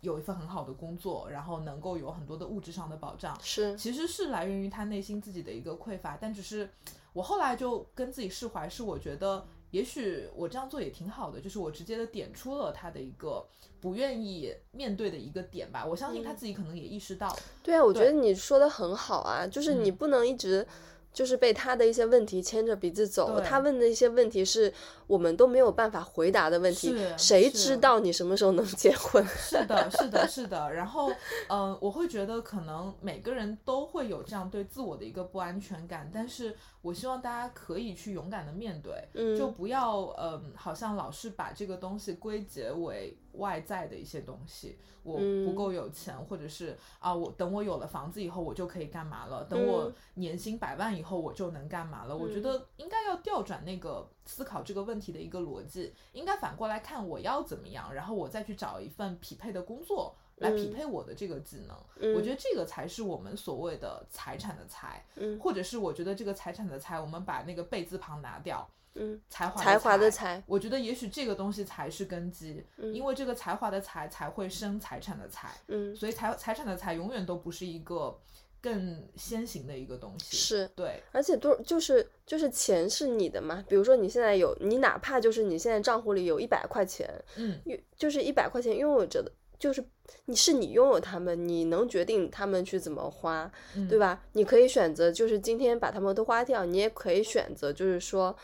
S2: 有一份很好的工作，然后能够有很多的物质上的保障。
S3: 是，
S2: 其实是来源于他内心自己的一个匮乏，但只是我后来就跟自己释怀，是我觉得也许我这样做也挺好的，就是我直接的点出了他的一个不愿意面对的一个点吧。我相信他自己可能也意识到，
S3: 对啊，我觉得你说的很好啊，就是你
S2: 嗯
S3: 不能一直就是被他的一些问题牵着鼻子走。
S2: 对
S3: 他问的一些问题是我们都没有办法回答的问题。谁知道你什么时候能 结婚？
S2: 是的，是的，是的。然后，嗯、我会觉得可能每个人都会有这样对自我的一个不安全感，但是我希望大家可以去勇敢的面对，
S3: 嗯
S2: 就不要嗯、好像老是把这个东西归结为外在的一些东西。我不
S3: 嗯
S2: 够有钱，或者是啊，我等我有了房子以后，我就可以干嘛了？等我
S3: 嗯
S2: 年薪百万以后，我就能干嘛了？我觉得应该要调转那个思考这个问题的一个逻辑，应该反过来看我要怎么样，然后我再去找一份匹配的工作来匹
S3: 嗯
S2: 配我的这个技能。
S3: 嗯
S2: 我觉得这个才是我们所谓的财产的财，
S3: 嗯
S2: 或者是我觉得这个财产的财，我们把那个贝字旁拿掉，
S3: 嗯，
S2: 才华
S3: 才华的
S2: 才。我觉得也许这个东西才是根基，
S3: 嗯
S2: 因为这个才华的才才会生财产的财，
S3: 嗯，
S2: 所以财财产的财永远都不是一个更先行的一个东西。
S3: 是。
S2: 对，
S3: 而且都就是就是钱是你的嘛，比如说你现在有，你哪怕就是你现在账户里有一百块钱，
S2: 嗯，
S3: 就是一百块钱拥有着的，就是你是你拥有他们，你能决定他们去怎么花，
S2: 嗯
S3: 对吧？你可以选择就是今天把他们都花掉，你也可以选择就是说，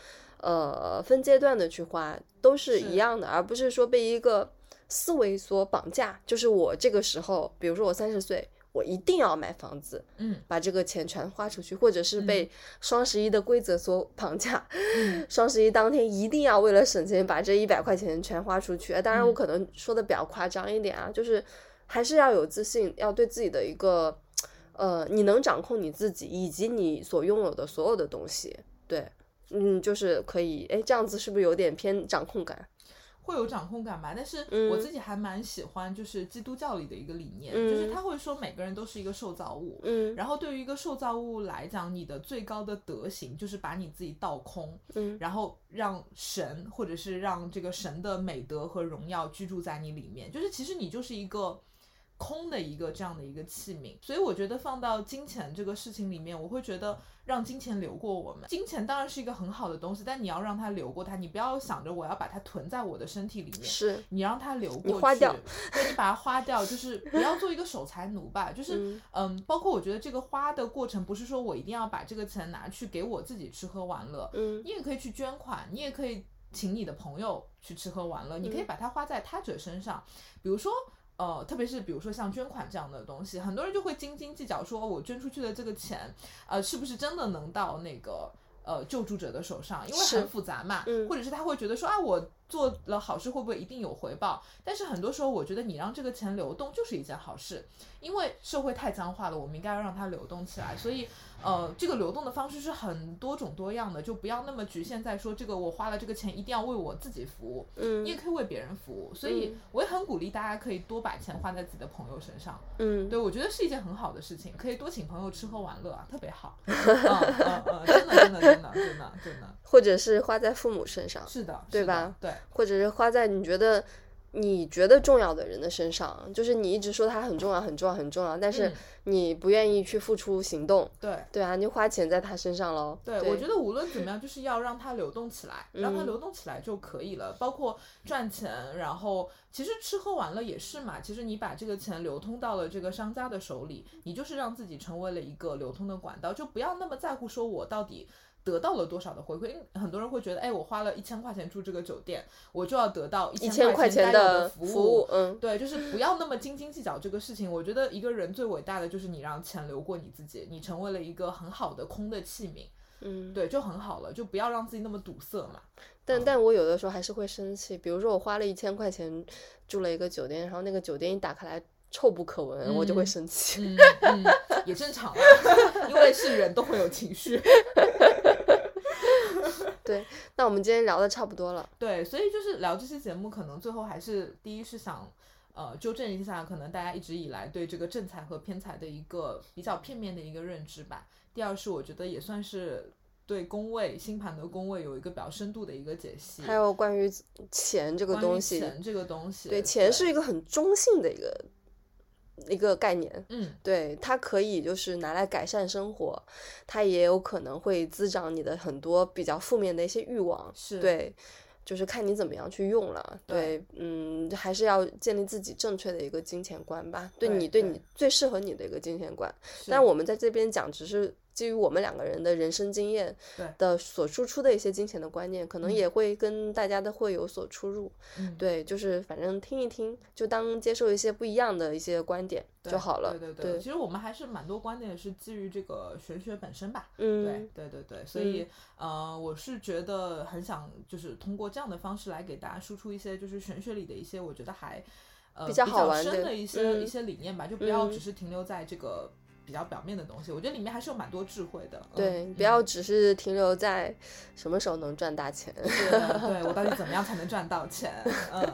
S3: 呃，分阶段的去花，都是
S2: 是
S3: 一样的，而不是说被一个思维所绑架。就是我这个时候，比如说我三十岁。我一定要买房子，
S2: 嗯，
S3: 把这个钱全花出去，或者是被双十一的规则所绑架。
S2: 嗯
S3: 双十一当天一定要为了省钱把这一百块钱全花出去。呃当然，我
S2: 嗯
S3: 可能说的比较夸张一点啊，就是还是要有自信，要对自己的一个呃，你能掌控你自己以及你所拥有的所有的东西。对，嗯，就是可以，哎，这样子是不是有点偏掌控感？
S2: 会有掌控感吧，但是
S3: 嗯。
S2: 我自己还蛮喜欢，就是基督教里的一个理念，
S3: 嗯。
S2: 就是他会说每个人都是一个受造物，
S3: 嗯。
S2: 然后对于一个受造物来讲，你的最高的德行就是把你自己倒空，
S3: 嗯。
S2: 然后让神或者是让这个神的美德和荣耀居住在你里面，就是其实你就是一个。空的一个这样的一个器皿，所以我觉得放到金钱这个事情里面，我会觉得让金钱流过我们。金钱当然是一个很好的东西，但你要让它流过它，你不要想着我要把它囤在我的身体里面，
S3: 是，
S2: 你让它流过去，
S3: 你花掉。
S2: 对，你把它花掉，就是不要做一个守财奴吧。就是
S3: 嗯。
S2: 嗯包括我觉得这个花的过程，不是说我一定要把这个钱拿去给我自己吃喝玩乐，
S3: 嗯。
S2: 你也可以去捐款，你也可以请你的朋友去吃喝玩乐，你可以
S3: 嗯。
S2: 把它花在他者身上，比如说。呃，特别是比如说像捐款这样的东西，很多人就会斤斤计较，说我捐出去的这个钱，呃，是不是真的能到那个呃救助者的手上？因为很复杂嘛，
S3: 嗯
S2: 或者是他会觉得说啊，我做了好事会不会一定有回报？但是很多时候，我觉得你让这个钱流动就是一件好事，因为社会太僵化了，我们应该要让它流动起来。所以，呃，这个流动的方式是很多种多样的，就不要那么局限在说这个我花了这个钱一定要为我自己服务，嗯你也
S3: 嗯
S2: 可以为别人服务。所以
S3: 嗯，
S2: 我也很鼓励大家可以多把钱花在自己的朋友身上。
S3: 嗯，
S2: 对，我觉得是一件很好的事情，可以多请朋友吃喝玩乐啊，特别好。嗯嗯嗯，真的真的真的真的真的
S3: 或者是花在父母身上，
S2: 是的
S3: 对吧？
S2: 对。
S3: 或者是花在你觉得你觉得重要的人的身上，就是你一直说他很重要、很重要、很重要，但是
S2: 嗯
S3: 你不愿意去付出行动，
S2: 对
S3: 对啊，你就花钱在他身上喽。
S2: 对，我觉得无论怎么样，就是要让它流动起来，让它
S3: 嗯
S2: 流动起来就可以了。包括赚钱，然后其实吃喝玩乐也是嘛。其实你把这个钱流通到了这个商家的手里，你就是让自己成为了一个流通的管道，就不要那么在乎说我到底。得到了多少的回馈？很多人会觉得，哎，我花了一千块钱住这个酒店，我就要得到
S3: 一
S2: 千
S3: 千块
S2: 钱
S3: 的
S2: 服
S3: 服务，嗯，
S2: 对，就是不要那么斤斤计较这个事情。我觉得一个人最伟大的就是你让钱流过你自己，你成为了一个很好的空的器皿。
S3: 嗯，
S2: 对，就很好了，就不要让自己那么堵塞嘛。
S3: 但但我有的时候还是会生气，比如说我花了一千块钱住了一个酒店，然后那个酒店一打开来臭不可闻，我就会
S2: 嗯
S3: 生气。
S2: 嗯嗯，也正常啊，因为是人都会有情绪。
S3: 对，那我们今天聊的差不多了，
S2: 对，所以就是聊这期节目，可能最后还是第一是想。呃，纠正一下，可能大家一直以来对这个正财和偏财的一个比较片面的一个认知吧。第二是我觉得也算是对宫位星盘的宫位有一个比较深度的一个解析。
S3: 还有关于钱这个东西，
S2: 钱这个东西，
S3: 对，钱是一个很中性的一个一个概念。
S2: 嗯
S3: 对，它可以就是拿来改善生活，它也有可能会滋长你的很多比较负面的一些欲望。
S2: 是
S3: 对，就是看你怎么样去用了。
S2: 对
S3: 对，嗯，还是要建立自己正确的一个金钱观吧，对
S2: 对
S3: 你对
S2: 对
S3: 你最适合你的一个金钱观。但我们在这边讲，只是基于我们两个人的人生经验
S2: 对
S3: 的所输出的一些金钱的观念，可能
S2: 嗯
S3: 也会跟大家的会有所出入。
S2: 嗯，
S3: 对，就是反正听一听，就当接受一些不一样的一些观点就好了。
S2: 对对
S3: 对
S2: 其实我们还是蛮多观点是基于这个玄学本身吧。
S3: 嗯，
S2: 对对对对，所以、呃，我是觉得很想就是通过这样的方式来给大家输出一些就是玄学里的一些我觉得还呃
S3: 比较好玩的
S2: 深的一些、
S3: 嗯
S2: 一些理念吧，就不要
S3: 嗯
S2: 只是停留在这个比较表面的东西，我觉得里面还是有蛮多智慧的。
S3: 对，
S2: 嗯
S3: 不要只是停留在什么时候能赚大钱。
S2: 对对我到底怎么样才能赚到钱？嗯，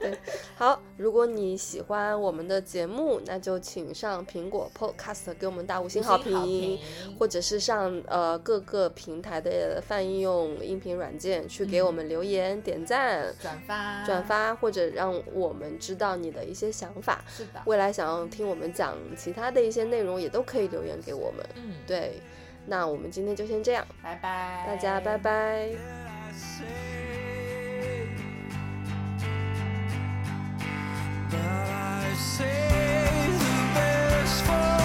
S3: 好，如果你喜欢我们的节目，那就请上苹果 Podcast 给我们打五星好评，
S2: 评
S3: 或者是上呃各个平台的泛应用音频软件去给我们留言、点赞、
S2: 转发
S3: 转，发，或者让我们知道你的一些想法。
S2: 是的，
S3: 未来想要听我们讲其他的一些内容，也都可以留言给我们。对，那我们今天就先这样，
S2: 拜拜，
S3: 大家拜拜。
S4: Say the best for